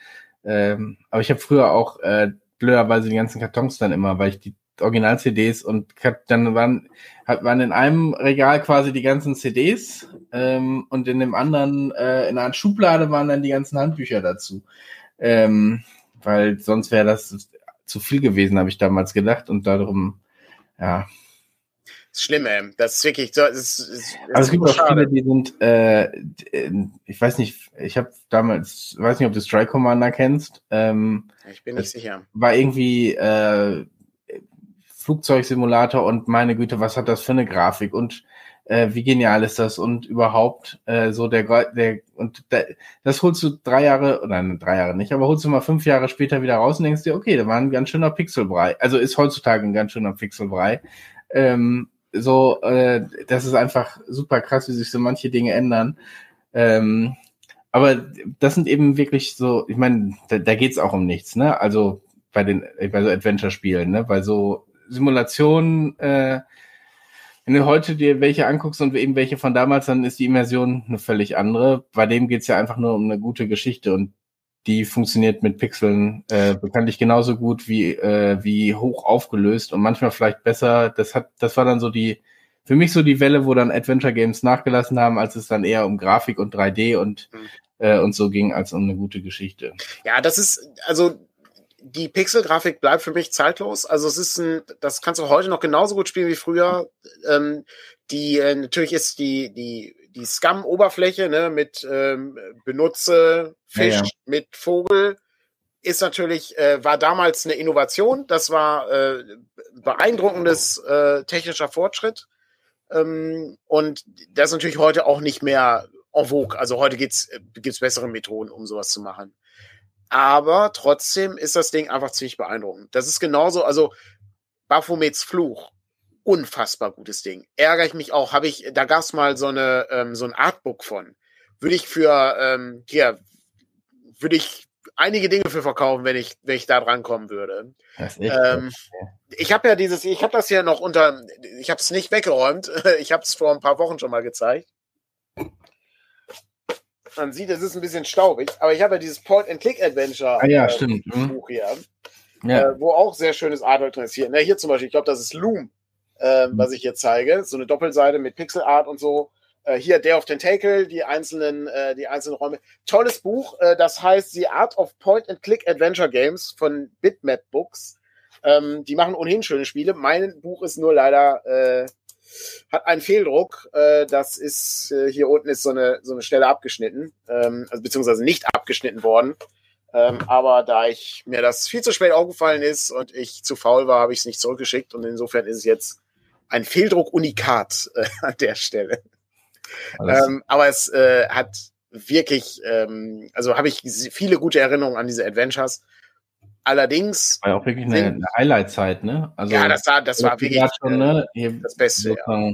[SPEAKER 1] Ähm, aber ich habe früher auch äh, blöderweise die ganzen Kartons dann immer, weil ich die Original-CDs und dann waren, waren in einem Regal quasi die ganzen CDs ähm, und in dem anderen, äh, in einer Schublade waren dann die ganzen Handbücher dazu. Ähm, weil sonst wäre das zu viel gewesen, habe ich damals gedacht und darum, ja.
[SPEAKER 2] Das ist schlimm, ey. Das ist wirklich so. Es, ist,
[SPEAKER 1] es also es gibt auch schade. viele, die sind, äh, ich weiß nicht, ich habe damals, weiß nicht, ob du Strike Commander kennst. Ähm,
[SPEAKER 2] ich bin nicht sicher.
[SPEAKER 1] War irgendwie äh, Flugzeugsimulator und meine Güte, was hat das für eine Grafik und äh, wie genial ist das und überhaupt äh, so der, der und der, das holst du drei Jahre, nein, drei Jahre nicht, aber holst du mal fünf Jahre später wieder raus und denkst dir, okay, da war ein ganz schöner Pixelbrei. Also ist heutzutage ein ganz schöner Pixelbrei. Ähm, so, äh, das ist einfach super krass, wie sich so manche Dinge ändern. Ähm, aber das sind eben wirklich so, ich meine, da, da geht's auch um nichts, ne? Also bei den, bei so Adventure-Spielen, ne? Bei so Simulationen, äh, wenn du heute dir welche anguckst und eben welche von damals, dann ist die Immersion eine völlig andere. Bei dem geht's ja einfach nur um eine gute Geschichte und die funktioniert mit Pixeln äh, bekanntlich genauso gut wie, äh, wie hoch aufgelöst und manchmal vielleicht besser. Das hat, das war dann so die, für mich so die Welle, wo dann Adventure Games nachgelassen haben, als es dann eher um Grafik und 3D und, mhm. äh, und so ging, als um eine gute Geschichte.
[SPEAKER 2] Ja, das ist, also die Pixel-Grafik bleibt für mich zeitlos. Also es ist ein, das kannst du heute noch genauso gut spielen wie früher. Ähm, die äh, natürlich ist die die die Scum-Oberfläche ne, mit ähm, benutze Fisch ja, ja. mit Vogel ist natürlich äh, war damals eine Innovation. Das war äh, beeindruckendes äh, technischer Fortschritt ähm, und das ist natürlich heute auch nicht mehr en vogue. Also heute gibt's gibt's bessere Methoden, um sowas zu machen. Aber trotzdem ist das Ding einfach ziemlich beeindruckend. Das ist genauso, also Baphomets Fluch, unfassbar gutes Ding. Ärgere ich mich auch, habe ich, da gab es mal so eine ähm, so ein Artbook von. Würde ich für ähm, hier würde ich einige Dinge für verkaufen, wenn ich wenn ich da dran kommen würde. Ähm, ich habe ja dieses, ich habe das ja noch unter, ich habe es nicht weggeräumt. Ich habe es vor ein paar Wochen schon mal gezeigt man sieht, es ist ein bisschen staubig, aber ich habe ja dieses Point-and-Click-Adventure
[SPEAKER 1] ah, ja, äh, stimmt.
[SPEAKER 2] Hm. Buch hier, ja. äh, wo auch sehr schönes Artwork drin ist. Hier, ne, hier zum Beispiel, ich glaube, das ist Loom, äh, mhm. was ich hier zeige. So eine Doppelseite mit Pixel-Art und so. Äh, hier Day of Tentacle, die einzelnen, äh, die einzelnen Räume. Tolles Buch, äh, das heißt The Art of Point-and-Click-Adventure Games von Bitmap Books. Ähm, die machen ohnehin schöne Spiele. Mein Buch ist nur leider hat einen Fehldruck. Äh, das ist äh, hier unten ist so eine so eine Stelle abgeschnitten, ähm, also beziehungsweise nicht abgeschnitten worden. Ähm, aber da ich mir das viel zu spät aufgefallen ist und ich zu faul war, habe ich es nicht zurückgeschickt und insofern ist es jetzt ein Fehldruck Unikat äh, an der Stelle. Ähm, aber es äh, hat wirklich, ähm, also habe ich viele gute Erinnerungen an diese Adventures Allerdings.
[SPEAKER 1] War ja auch wirklich eine, eine Highlight-Zeit, ne?
[SPEAKER 2] Also, ja, das war, das war wirklich schon, ne?
[SPEAKER 1] das Beste. Ja.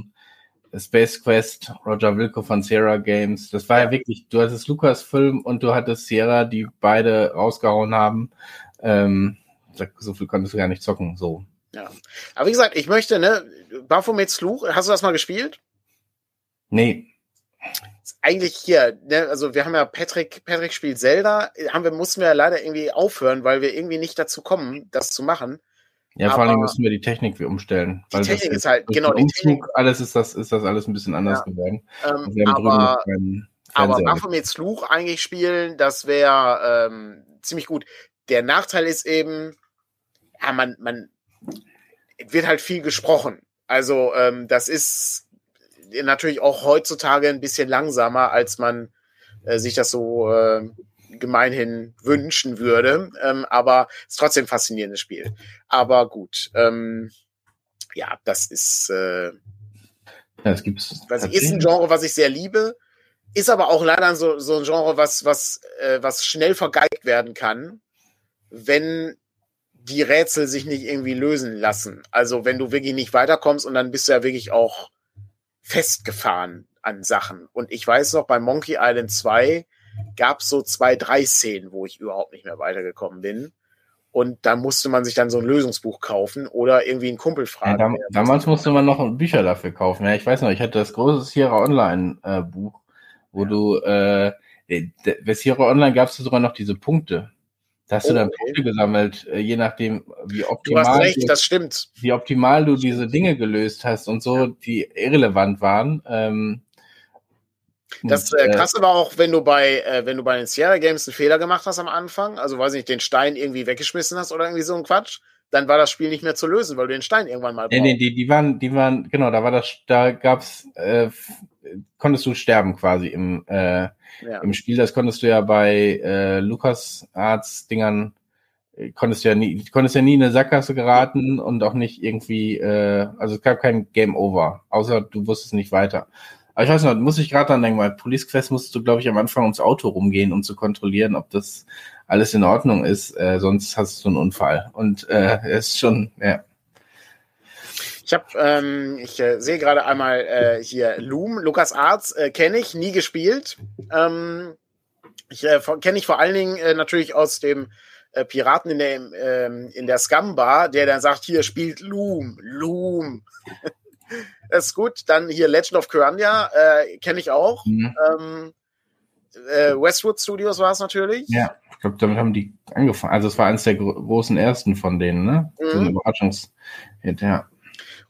[SPEAKER 1] Space Quest, Roger Wilco von Sierra Games. Das war ja, wirklich, du hattest Lucasfilm und du hattest Sierra, die beide rausgehauen haben. Ähm, so viel konntest du gar nicht zocken, so.
[SPEAKER 2] Ja. Aber wie gesagt, ich möchte, ne, Baphomets Fluch, hast du das mal gespielt?
[SPEAKER 1] Nee
[SPEAKER 2] eigentlich hier, ne, also wir haben ja Patrick, Patrick spielt Zelda, haben wir, mussten wir ja leider irgendwie aufhören, weil wir irgendwie nicht dazu kommen, das zu machen.
[SPEAKER 1] Ja, vor allem müssen wir die Technik umstellen.
[SPEAKER 2] Die Technik ist halt, genau, die
[SPEAKER 1] Umzug, Technik. Alles ist das, ist das alles ein bisschen anders ja. geworden.
[SPEAKER 2] Ähm, aber, aber Baphomets Fluch eigentlich spielen, das wäre ähm, ziemlich gut. Der Nachteil ist eben, ja, man, man wird halt viel gesprochen. Also ähm, das ist natürlich auch heutzutage ein bisschen langsamer, als man äh, sich das so äh, gemeinhin wünschen würde. Ähm, aber es ist trotzdem ein faszinierendes Spiel. Aber gut, ähm, ja, das ist, äh,
[SPEAKER 1] ja, es gibt's
[SPEAKER 2] was ist ein Genre, was ich sehr liebe. Ist aber auch leider so, so ein Genre, was, was, äh, was schnell vergeigt werden kann, wenn die Rätsel sich nicht irgendwie lösen lassen. Also wenn du wirklich nicht weiterkommst und dann bist du ja wirklich auch festgefahren an Sachen. Und ich weiß noch, bei Monkey Island 2 gab es so zwei, drei Szenen, wo ich überhaupt nicht mehr weitergekommen bin. Und da musste man sich dann so ein Lösungsbuch kaufen oder irgendwie einen Kumpel fragen. Ja,
[SPEAKER 1] dam damals musste man noch Bücher dafür kaufen. Ja, ich weiß noch, ich hatte das große Sierra Online äh, Buch, wo ja. du, äh, bei Sierra Online gab es sogar noch diese Punkte. Da hast
[SPEAKER 2] Oh,
[SPEAKER 1] du dann
[SPEAKER 2] okay.
[SPEAKER 1] Punkte gesammelt, äh, je nachdem, wie
[SPEAKER 2] Du hast
[SPEAKER 1] optimal,
[SPEAKER 2] recht,
[SPEAKER 1] du,
[SPEAKER 2] das stimmt.
[SPEAKER 1] wie optimal du diese Dinge gelöst hast und so, die irrelevant waren. Ähm,
[SPEAKER 2] Das äh,
[SPEAKER 1] äh,
[SPEAKER 2] krasse war auch, wenn du bei, äh, wenn du bei den Sierra Games einen Fehler gemacht hast am Anfang, also weiß nicht, den Stein irgendwie weggeschmissen hast oder irgendwie so ein Quatsch, dann war das Spiel nicht mehr zu lösen, weil du den Stein irgendwann mal
[SPEAKER 1] Nee, nee,
[SPEAKER 2] brauchst.
[SPEAKER 1] die, die waren, die waren, genau, da war das, da gab's, äh, konntest du sterben quasi im, äh,
[SPEAKER 2] Ja.
[SPEAKER 1] im Spiel. Das konntest du ja bei äh, Lukas Arts Dingern, äh, konntest ja nie, konntest ja nie in eine Sackgasse geraten und auch nicht irgendwie, äh, also es gab kein Game Over, außer du wusstest nicht weiter. Aber ich weiß noch, muss ich gerade dran denken, weil Police Quest musstest du, glaube ich, am Anfang ums Auto rumgehen, um zu kontrollieren, ob das alles in Ordnung ist, äh, sonst hast du einen Unfall. Und äh, ist schon, ja.
[SPEAKER 2] Ich habe, ähm, ich äh, sehe gerade einmal äh, hier Loom, Lukas Arts äh, kenne ich, nie gespielt. Ähm, ich äh, kenne ich vor allen Dingen äh, natürlich aus dem äh, Piraten in der ähm, in der Scum Bar, der dann sagt, hier spielt Loom, Loom. Das ist gut. Dann hier Legend of Kyrandia äh, kenne ich auch.
[SPEAKER 1] Mhm.
[SPEAKER 2] Ähm, äh, Westwood Studios war es natürlich.
[SPEAKER 1] Ja, ich glaube, damit haben die angefangen. Also es war eines der gro großen ersten von denen, ne?
[SPEAKER 2] Mhm.
[SPEAKER 1] So ein Überraschungshit, ja.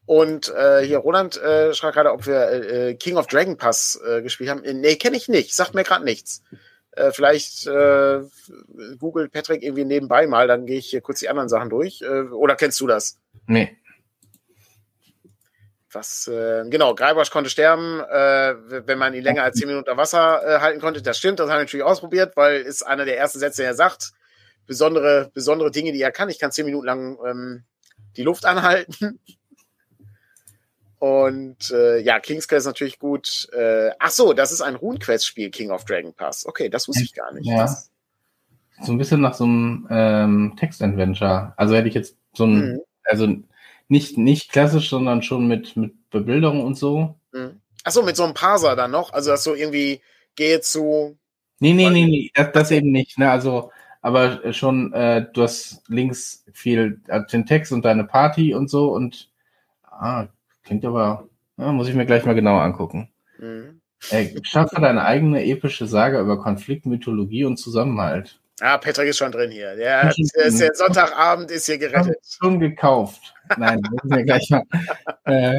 [SPEAKER 2] Und äh, hier Roland äh, schreibt gerade, ob wir äh, King of Dragon Pass äh, gespielt haben. Nee, kenne ich nicht. Sagt mir gerade nichts. Äh, vielleicht googelt Patrick irgendwie nebenbei mal, dann gehe ich hier kurz die anderen Sachen durch. Oder kennst du das?
[SPEAKER 1] Nee.
[SPEAKER 2] Was, äh, genau, Greibasch konnte sterben, äh, wenn man ihn länger als 10 Minuten unter Wasser äh, halten konnte. Das stimmt, das haben wir natürlich ausprobiert, weil ist einer der ersten Sätze, der sagt, besondere, besondere Dinge, die er kann. Ich kann 10 Minuten lang ähm, die Luft anhalten. Und äh, ja, King's Quest ist natürlich gut. Äh, ach so, das ist ein Rune-Quest-Spiel, King of Dragon Pass. Okay, das wusste ich gar nicht.
[SPEAKER 1] Ja.
[SPEAKER 2] Das,
[SPEAKER 1] So ein bisschen nach so einem ähm, Text-Adventure. Also hätte ich jetzt so ein,
[SPEAKER 2] Mhm.
[SPEAKER 1] also nicht, nicht klassisch, sondern schon mit, mit Bebilderung und so.
[SPEAKER 2] mhm. Ach so, mit so einem Parser dann noch. Also, dass so irgendwie gehe zu.
[SPEAKER 1] Nee, nee, nee, nee, das, das eben nicht. Ne? Also, aber schon, äh, du hast links viel äh, den Text und deine Party und so und ah, klingt aber, ja, muss ich mir gleich mal genauer angucken.
[SPEAKER 2] Mhm.
[SPEAKER 1] Äh, schaffe deine eigene epische Sage über Konflikt, Mythologie und Zusammenhalt.
[SPEAKER 2] Ah, Patrick ist schon drin hier. Der, der, der Sonntagabend ist hier gerettet.
[SPEAKER 1] schon gekauft. Nein, muss ich mir gleich mal, äh,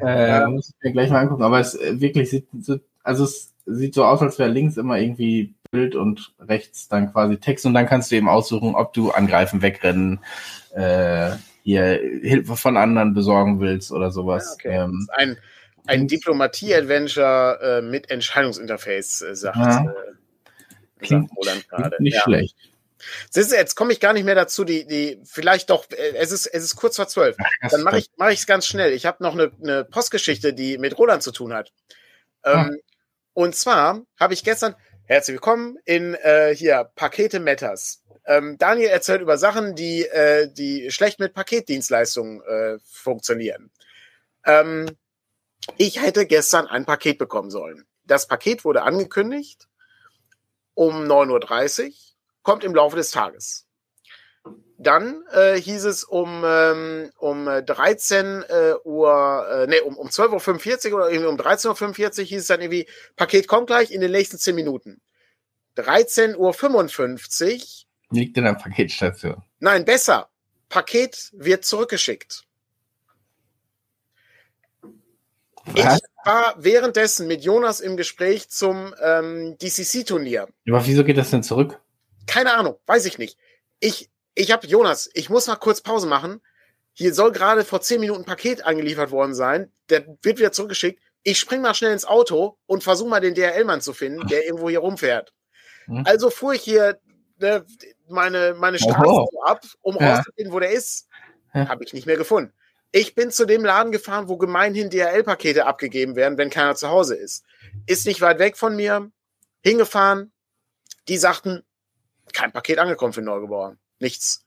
[SPEAKER 1] äh,
[SPEAKER 2] Ja.
[SPEAKER 1] muss ich mir gleich mal angucken. Aber es äh, wirklich sieht, so- also es sieht so aus, als wäre links immer irgendwie Bild und rechts dann quasi Text und dann kannst du eben aussuchen, ob du angreifen, wegrennen, äh, hier Hilfe von anderen besorgen willst oder sowas.
[SPEAKER 2] Ja, okay.
[SPEAKER 1] ähm,
[SPEAKER 2] Ein, ein Diplomatie-Adventure äh, mit Entscheidungsinterface, äh, sagt,
[SPEAKER 1] Ja. Klingt-
[SPEAKER 2] sagt Roland gerade.
[SPEAKER 1] nicht
[SPEAKER 2] Ja.
[SPEAKER 1] schlecht.
[SPEAKER 2] Siehst du, jetzt komme ich gar nicht mehr dazu, die, die, vielleicht doch, äh, es ist, es ist kurz vor zwölf. Dann mache ich mache ich es ganz schnell. Ich habe noch eine, eine Postgeschichte, die mit Roland zu tun hat. Ähm, Und zwar habe ich gestern herzlich willkommen in äh, hier Pakete Matters. Ähm, Daniel erzählt über Sachen, die äh, die schlecht mit Paketdienstleistungen äh, funktionieren. Ähm, ich hätte gestern ein Paket bekommen sollen. Das Paket wurde angekündigt um 9.30 Uhr, kommt im Laufe des Tages. Dann äh, hieß es um, ähm, um äh, 13 äh, Uhr, äh, nee, um, um 12.45 Uhr oder irgendwie um 13.45 Uhr hieß es dann irgendwie, Paket kommt gleich in den nächsten 10 Minuten. 13.55 Uhr,
[SPEAKER 1] Liegt in der Paketstation.
[SPEAKER 2] nein, besser, Paket wird zurückgeschickt.
[SPEAKER 1] Was?
[SPEAKER 2] Ich war währenddessen mit Jonas im Gespräch zum ähm, DCC-Turnier.
[SPEAKER 1] Aber wieso geht das denn zurück?
[SPEAKER 2] Keine Ahnung, weiß ich nicht. Ich, ich habe Jonas, ich muss mal kurz Pause machen. Hier soll gerade vor zehn Minuten ein Paket angeliefert worden sein. Der wird wieder zurückgeschickt. Ich spring mal schnell ins Auto und versuche mal den DHL-Mann zu finden, der irgendwo hier rumfährt.
[SPEAKER 1] Hm.
[SPEAKER 2] Also fuhr ich hier ne, meine, meine Straße
[SPEAKER 1] Oho.
[SPEAKER 2] ab, um
[SPEAKER 1] Ja.
[SPEAKER 2] rauszufinden, wo der ist.
[SPEAKER 1] Ja.
[SPEAKER 2] Habe ich nicht mehr gefunden. Ich bin zu dem Laden gefahren, wo gemeinhin DHL-Pakete abgegeben werden, wenn keiner zu Hause ist. Ist nicht weit weg von mir. Hingefahren. Die sagten, kein Paket angekommen für Neugebauer. Nichts.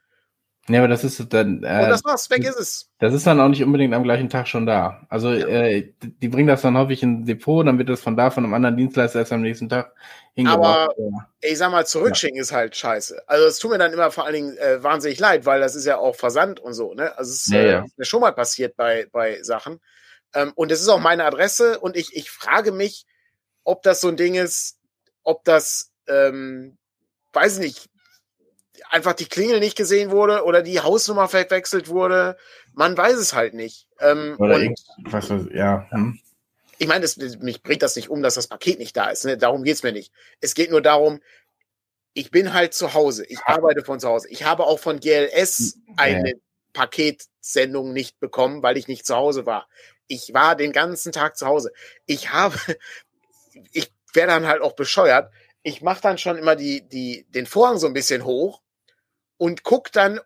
[SPEAKER 1] Nee, aber das ist dann,
[SPEAKER 2] Und
[SPEAKER 1] äh,
[SPEAKER 2] das war's. Weg ist es.
[SPEAKER 1] das ist dann auch nicht unbedingt am gleichen Tag schon da. Also äh, die bringen das dann häufig in ein Depot, dann wird das von da von einem anderen Dienstleister erst am nächsten Tag hingebracht.
[SPEAKER 2] Ich sag mal, zurückschicken ist halt scheiße. Also es tut mir dann immer vor allen Dingen äh, wahnsinnig leid, weil das ist ja auch Versand und so. Ne? Also es ist
[SPEAKER 1] Ja,
[SPEAKER 2] äh,
[SPEAKER 1] ja.
[SPEAKER 2] ist mir schon mal passiert bei, bei Sachen. Ähm, und es ist auch meine Adresse und ich, ich frage mich, ob das so ein Ding ist, ob das, ähm, weiß nicht, einfach die Klingel nicht gesehen wurde oder die Hausnummer verwechselt wurde. Man weiß es halt nicht. Ähm,
[SPEAKER 1] oder irgendwas, ja. Hm.
[SPEAKER 2] Ich meine, mich bringt das nicht um, dass das Paket nicht da ist. Ne? Darum geht's mir nicht. Es geht nur darum, ich bin halt zu Hause. Ich arbeite von zu Hause. Ich habe auch von GLS eine Paketsendung nicht bekommen, weil ich nicht zu Hause war. Ich war den ganzen Tag zu Hause. Ich habe, ich werde dann halt auch bescheuert. Ich mache dann schon immer die, die, den Vorhang so ein bisschen hoch und guck dann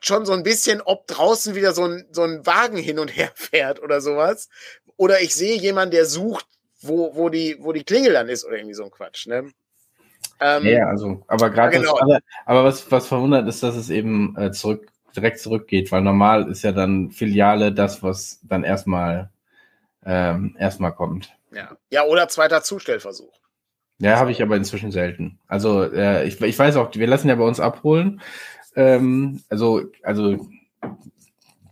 [SPEAKER 2] schon so ein bisschen, ob draußen wieder so ein, so ein Wagen hin und her fährt oder sowas. Oder ich sehe jemanden, der sucht, wo, wo, die, wo die Klingel dann ist oder irgendwie so ein Quatsch. Ne?
[SPEAKER 1] Ähm, ja, also, aber gerade genau. aber, aber was, was verwundert ist, dass es eben äh, zurück, direkt zurückgeht, weil normal ist ja dann Filiale das, was dann erstmal ähm, erstmal kommt.
[SPEAKER 2] Ja. ja, oder zweiter Zustellversuch.
[SPEAKER 1] Ja, habe ich aber inzwischen selten. Also äh, ich, ich weiß auch, wir lassen ja bei uns abholen. Ähm, also, also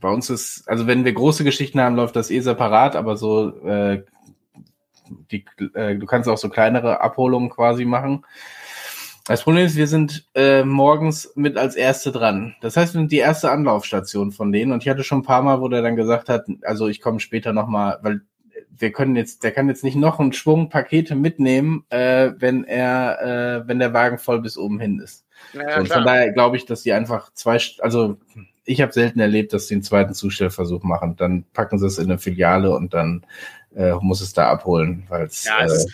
[SPEAKER 1] bei uns ist, also wenn wir große Geschichten haben, läuft das eh separat, aber so äh, die, äh, du kannst auch so kleinere Abholungen quasi machen. Das Problem ist, wir sind äh, morgens mit als Erste dran. Das heißt, wir sind die erste Anlaufstation von denen. Und ich hatte schon ein paar Mal, wo der dann gesagt hat, also ich komme später nochmal, weil wir können jetzt, der kann jetzt nicht noch einen Schwung Pakete mitnehmen, äh, wenn er, äh, wenn der Wagen voll bis oben hin ist. Ja, und von daher glaube ich, dass die einfach zwei, also ich habe selten erlebt, dass sie einen zweiten Zustellversuch machen. Dann packen sie es in eine Filiale und dann äh, muss es da abholen, weil es ja, äh,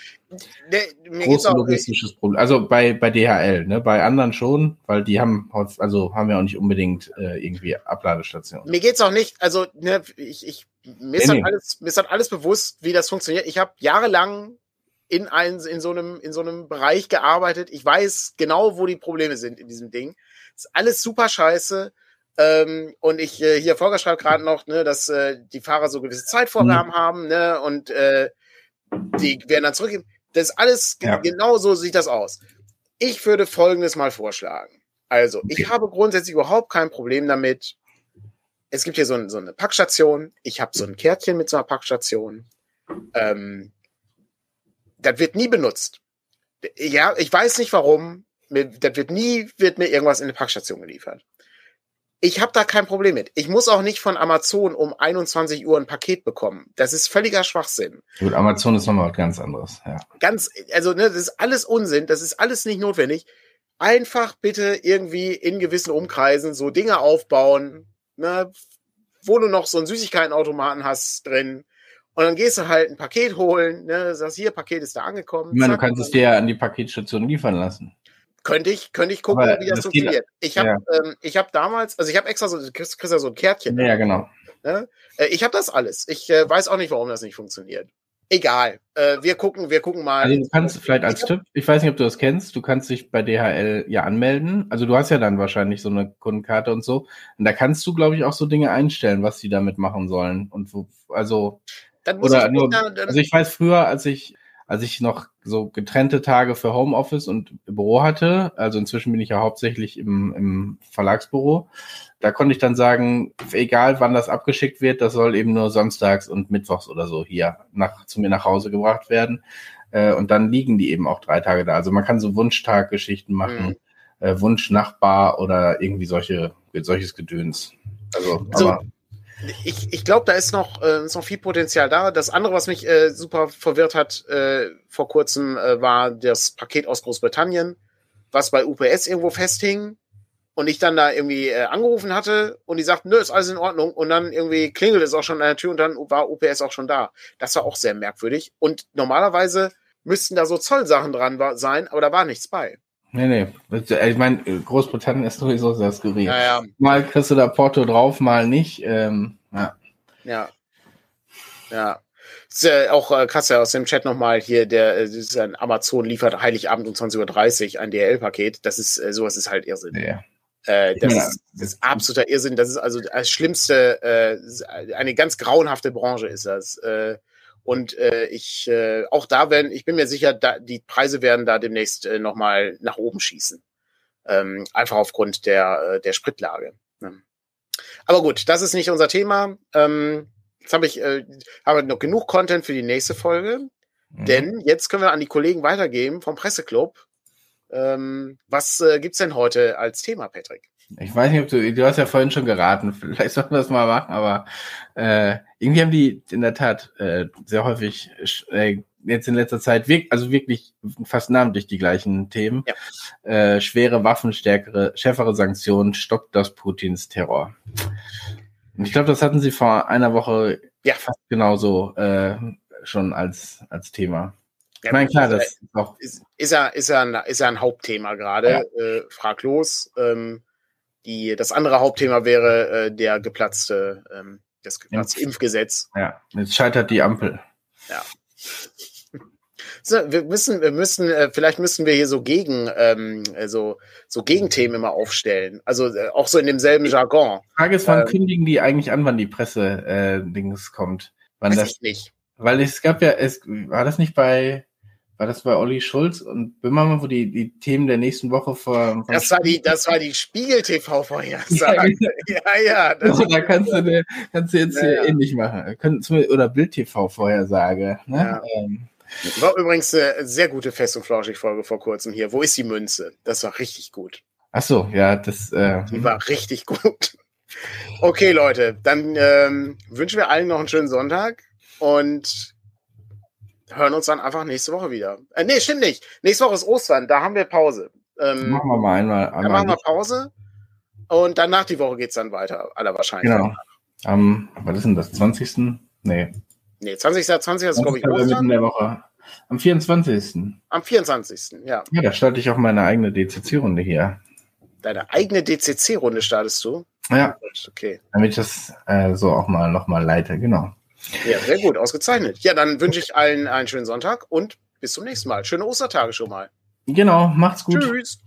[SPEAKER 1] ne, großes logistisches Problem. Also bei, bei DHL, ne? Bei anderen schon, weil die haben also haben ja auch nicht unbedingt äh, irgendwie Abladestationen.
[SPEAKER 2] Mir geht's auch nicht, also ne, ich, ich mir, ist nee, nee. alles, mir ist halt alles bewusst, wie das funktioniert. Ich habe jahrelang in, ein, in, so einem, in so einem Bereich gearbeitet. Ich weiß genau, wo die Probleme sind in diesem Ding. ist alles super scheiße. Ähm, und ich äh, hier Volker schreibt gerade noch, ne, dass äh, die Fahrer so gewisse Zeitvorgaben mhm. haben, ne, und äh, die werden dann zurückgeben. Das ist alles ja. genau so sieht das aus. Ich würde folgendes mal vorschlagen. Also, okay. ich habe grundsätzlich überhaupt kein Problem damit. Es gibt hier so, ein, so eine Packstation. Ich habe so ein Kärtchen mit so einer Packstation. Ähm, das wird nie benutzt. Ja, ich weiß nicht warum. Das wird nie, wird mir irgendwas in eine Packstation geliefert. Ich habe da kein Problem mit. Ich muss auch nicht von Amazon um 21 Uhr ein Paket bekommen. Das ist völliger Schwachsinn.
[SPEAKER 1] Gut, Amazon ist nochmal was ganz anderes. Ja.
[SPEAKER 2] Ganz, also ne, das ist alles Unsinn. Das ist alles nicht notwendig. Einfach bitte irgendwie in gewissen Umkreisen so Dinge aufbauen, ne, wo du noch so einen Süßigkeitenautomaten hast drin. Und dann gehst du halt ein Paket holen, ne, sagst hier, Paket ist da angekommen.
[SPEAKER 1] Ich meine, du kannst es dir ja an die Paketstation liefern lassen.
[SPEAKER 2] Könnte ich, könnte ich gucken, Aber wie das, das funktioniert. Ich habe ja. ähm, ich hab damals, also ich habe extra so, du kriegst, kriegst ja so ein Kärtchen.
[SPEAKER 1] Ja, genau.
[SPEAKER 2] Ne? Äh, ich habe das alles. Ich äh, weiß auch nicht, warum das nicht funktioniert. Egal. Äh, wir gucken, wir gucken mal.
[SPEAKER 1] Also du kannst vielleicht als Tipp, ich weiß nicht, ob du das kennst, du kannst dich bei DHL ja anmelden. Also du hast ja dann wahrscheinlich so eine Kundenkarte und so. Und da kannst du, glaube ich, auch so Dinge einstellen, was sie damit machen sollen. Und wo, also oder nur, da, also ich weiß früher, als ich als ich noch so getrennte Tage für Homeoffice und Büro hatte, also inzwischen bin ich ja hauptsächlich im, im Verlagsbüro, da konnte ich dann sagen, egal wann das abgeschickt wird, das soll eben nur samstags und mittwochs oder so hier nach, zu mir nach Hause gebracht werden. Äh, und dann liegen die eben auch drei Tage da. Also man kann so Wunschtaggeschichten machen, mhm. äh, Wunschnachbar oder irgendwie solche, solches Gedöns. Also,
[SPEAKER 2] so, aber ich, ich glaube, da ist noch, äh, ist noch viel Potenzial da. Das andere, was mich äh, super verwirrt hat äh, vor kurzem, äh, war das Paket aus Großbritannien, was bei UPS irgendwo festhing und ich dann da irgendwie äh, angerufen hatte und die sagten, nö, ist alles in Ordnung und dann irgendwie klingelt es auch schon an der Tür und dann war UPS auch schon da. Das war auch sehr merkwürdig und normalerweise müssten da so Zollsachen dran sein, aber da war nichts bei.
[SPEAKER 1] Nee, nee. Ich meine, Großbritannien ist sowieso sehr skurril.
[SPEAKER 2] Ja, ja.
[SPEAKER 1] Mal kriegst du da Porto drauf, mal nicht. Ähm, ja.
[SPEAKER 2] Ja. Ja. Ist ja auch äh, krass ja aus dem Chat nochmal hier, der äh, ist ein Amazon liefert Heiligabend um 20.30 Uhr ein DHL-Paket. Das ist, äh, sowas ist halt Irrsinn. Ja. Äh, das, ja. ist, das ist absoluter Irrsinn. Das ist also das schlimmste, äh, eine ganz grauenhafte Branche ist das. Äh, und äh, ich äh, auch da werden, ich bin mir sicher, da, die Preise werden da demnächst äh, nochmal nach oben schießen. Ähm, einfach aufgrund der, äh, der Spritlage. Ne? Aber gut, das ist nicht unser Thema. Ähm, jetzt habe ich äh, habe noch genug Content für die nächste Folge. Mhm. Denn jetzt können wir an die Kollegen weitergeben vom Presseclub. Ähm, was äh, gibt's denn heute als Thema, Patrick?
[SPEAKER 1] Ich weiß nicht, ob du, du hast ja vorhin schon geraten, vielleicht sollten wir das mal machen, aber äh, irgendwie haben die in der Tat äh, sehr häufig äh, jetzt in letzter Zeit wirklich, also wirklich fast namentlich die gleichen Themen. Ja. Äh, schwere Waffen, stärkere, schärfere Sanktionen, stoppt das Putins Terror. Und ich glaube, das hatten sie vor einer Woche ja. fast genauso äh, schon als, als Thema.
[SPEAKER 2] Ich meine, klar, das ist, auch ist, ist, ja, ist, ja ein, ist ja ein Hauptthema gerade. Ja. Äh, frag los. Ähm, die, das andere Hauptthema wäre äh, der geplatzte, ähm, das geplatzte Impf Impfgesetz.
[SPEAKER 1] Ja, jetzt scheitert die Ampel.
[SPEAKER 2] Ja. So, wir müssen, wir müssen, äh, vielleicht müssen wir hier so gegen, ähm, so, so Gegenthemen immer aufstellen. Also äh, auch so in demselben Jargon.
[SPEAKER 1] Die Frage ist, wann ähm, kündigen die eigentlich an, wann die Presse-Dings äh, kommt? Wann
[SPEAKER 2] weiß
[SPEAKER 1] das,
[SPEAKER 2] ich nicht.
[SPEAKER 1] Weil es gab ja, es war das nicht bei war das bei Olli Schulz und Böhmermann, wo die, die Themen der nächsten Woche vor.
[SPEAKER 2] Das war die, das war die Spiegel-TV-Vorhersage.
[SPEAKER 1] ja, ja. Das da kannst du, ne, kannst du jetzt ja, ja. ähnlich machen. Oder Bild-TV-Vorhersage. Ne? Ja. Ähm.
[SPEAKER 2] War übrigens eine sehr gute Fest- und Flauschig-Folge vor kurzem hier. Wo ist die Münze? Das war richtig gut.
[SPEAKER 1] Ach so, ja, das. Äh,
[SPEAKER 2] die war richtig gut. Okay, Leute, dann ähm, wünschen wir allen noch einen schönen Sonntag und hören uns dann einfach nächste Woche wieder. Äh, nee, stimmt nicht. Nächste Woche ist Ostern, da haben wir Pause.
[SPEAKER 1] Ähm, machen wir mal einmal. einmal
[SPEAKER 2] dann machen wir Pause und danach die Woche geht es dann weiter, aller Wahrscheinlichkeit.
[SPEAKER 1] Genau. Am, was ist denn das, 20.? Nee.
[SPEAKER 2] Nee, 20. 20. ist, glaube ich, Ostern.
[SPEAKER 1] In der Woche. Am 24.
[SPEAKER 2] Am 24. Ja.
[SPEAKER 1] Ja, da starte ich auch meine eigene DCC-Runde hier.
[SPEAKER 2] Deine eigene DCC-Runde startest du?
[SPEAKER 1] Ja.
[SPEAKER 2] Okay.
[SPEAKER 1] Damit ich das äh, so auch mal nochmal leite, genau.
[SPEAKER 2] Ja, sehr gut, ausgezeichnet. Ja, dann wünsche ich allen einen schönen Sonntag und bis zum nächsten Mal. Schöne Ostertage schon mal.
[SPEAKER 1] Genau, macht's gut.
[SPEAKER 2] Tschüss.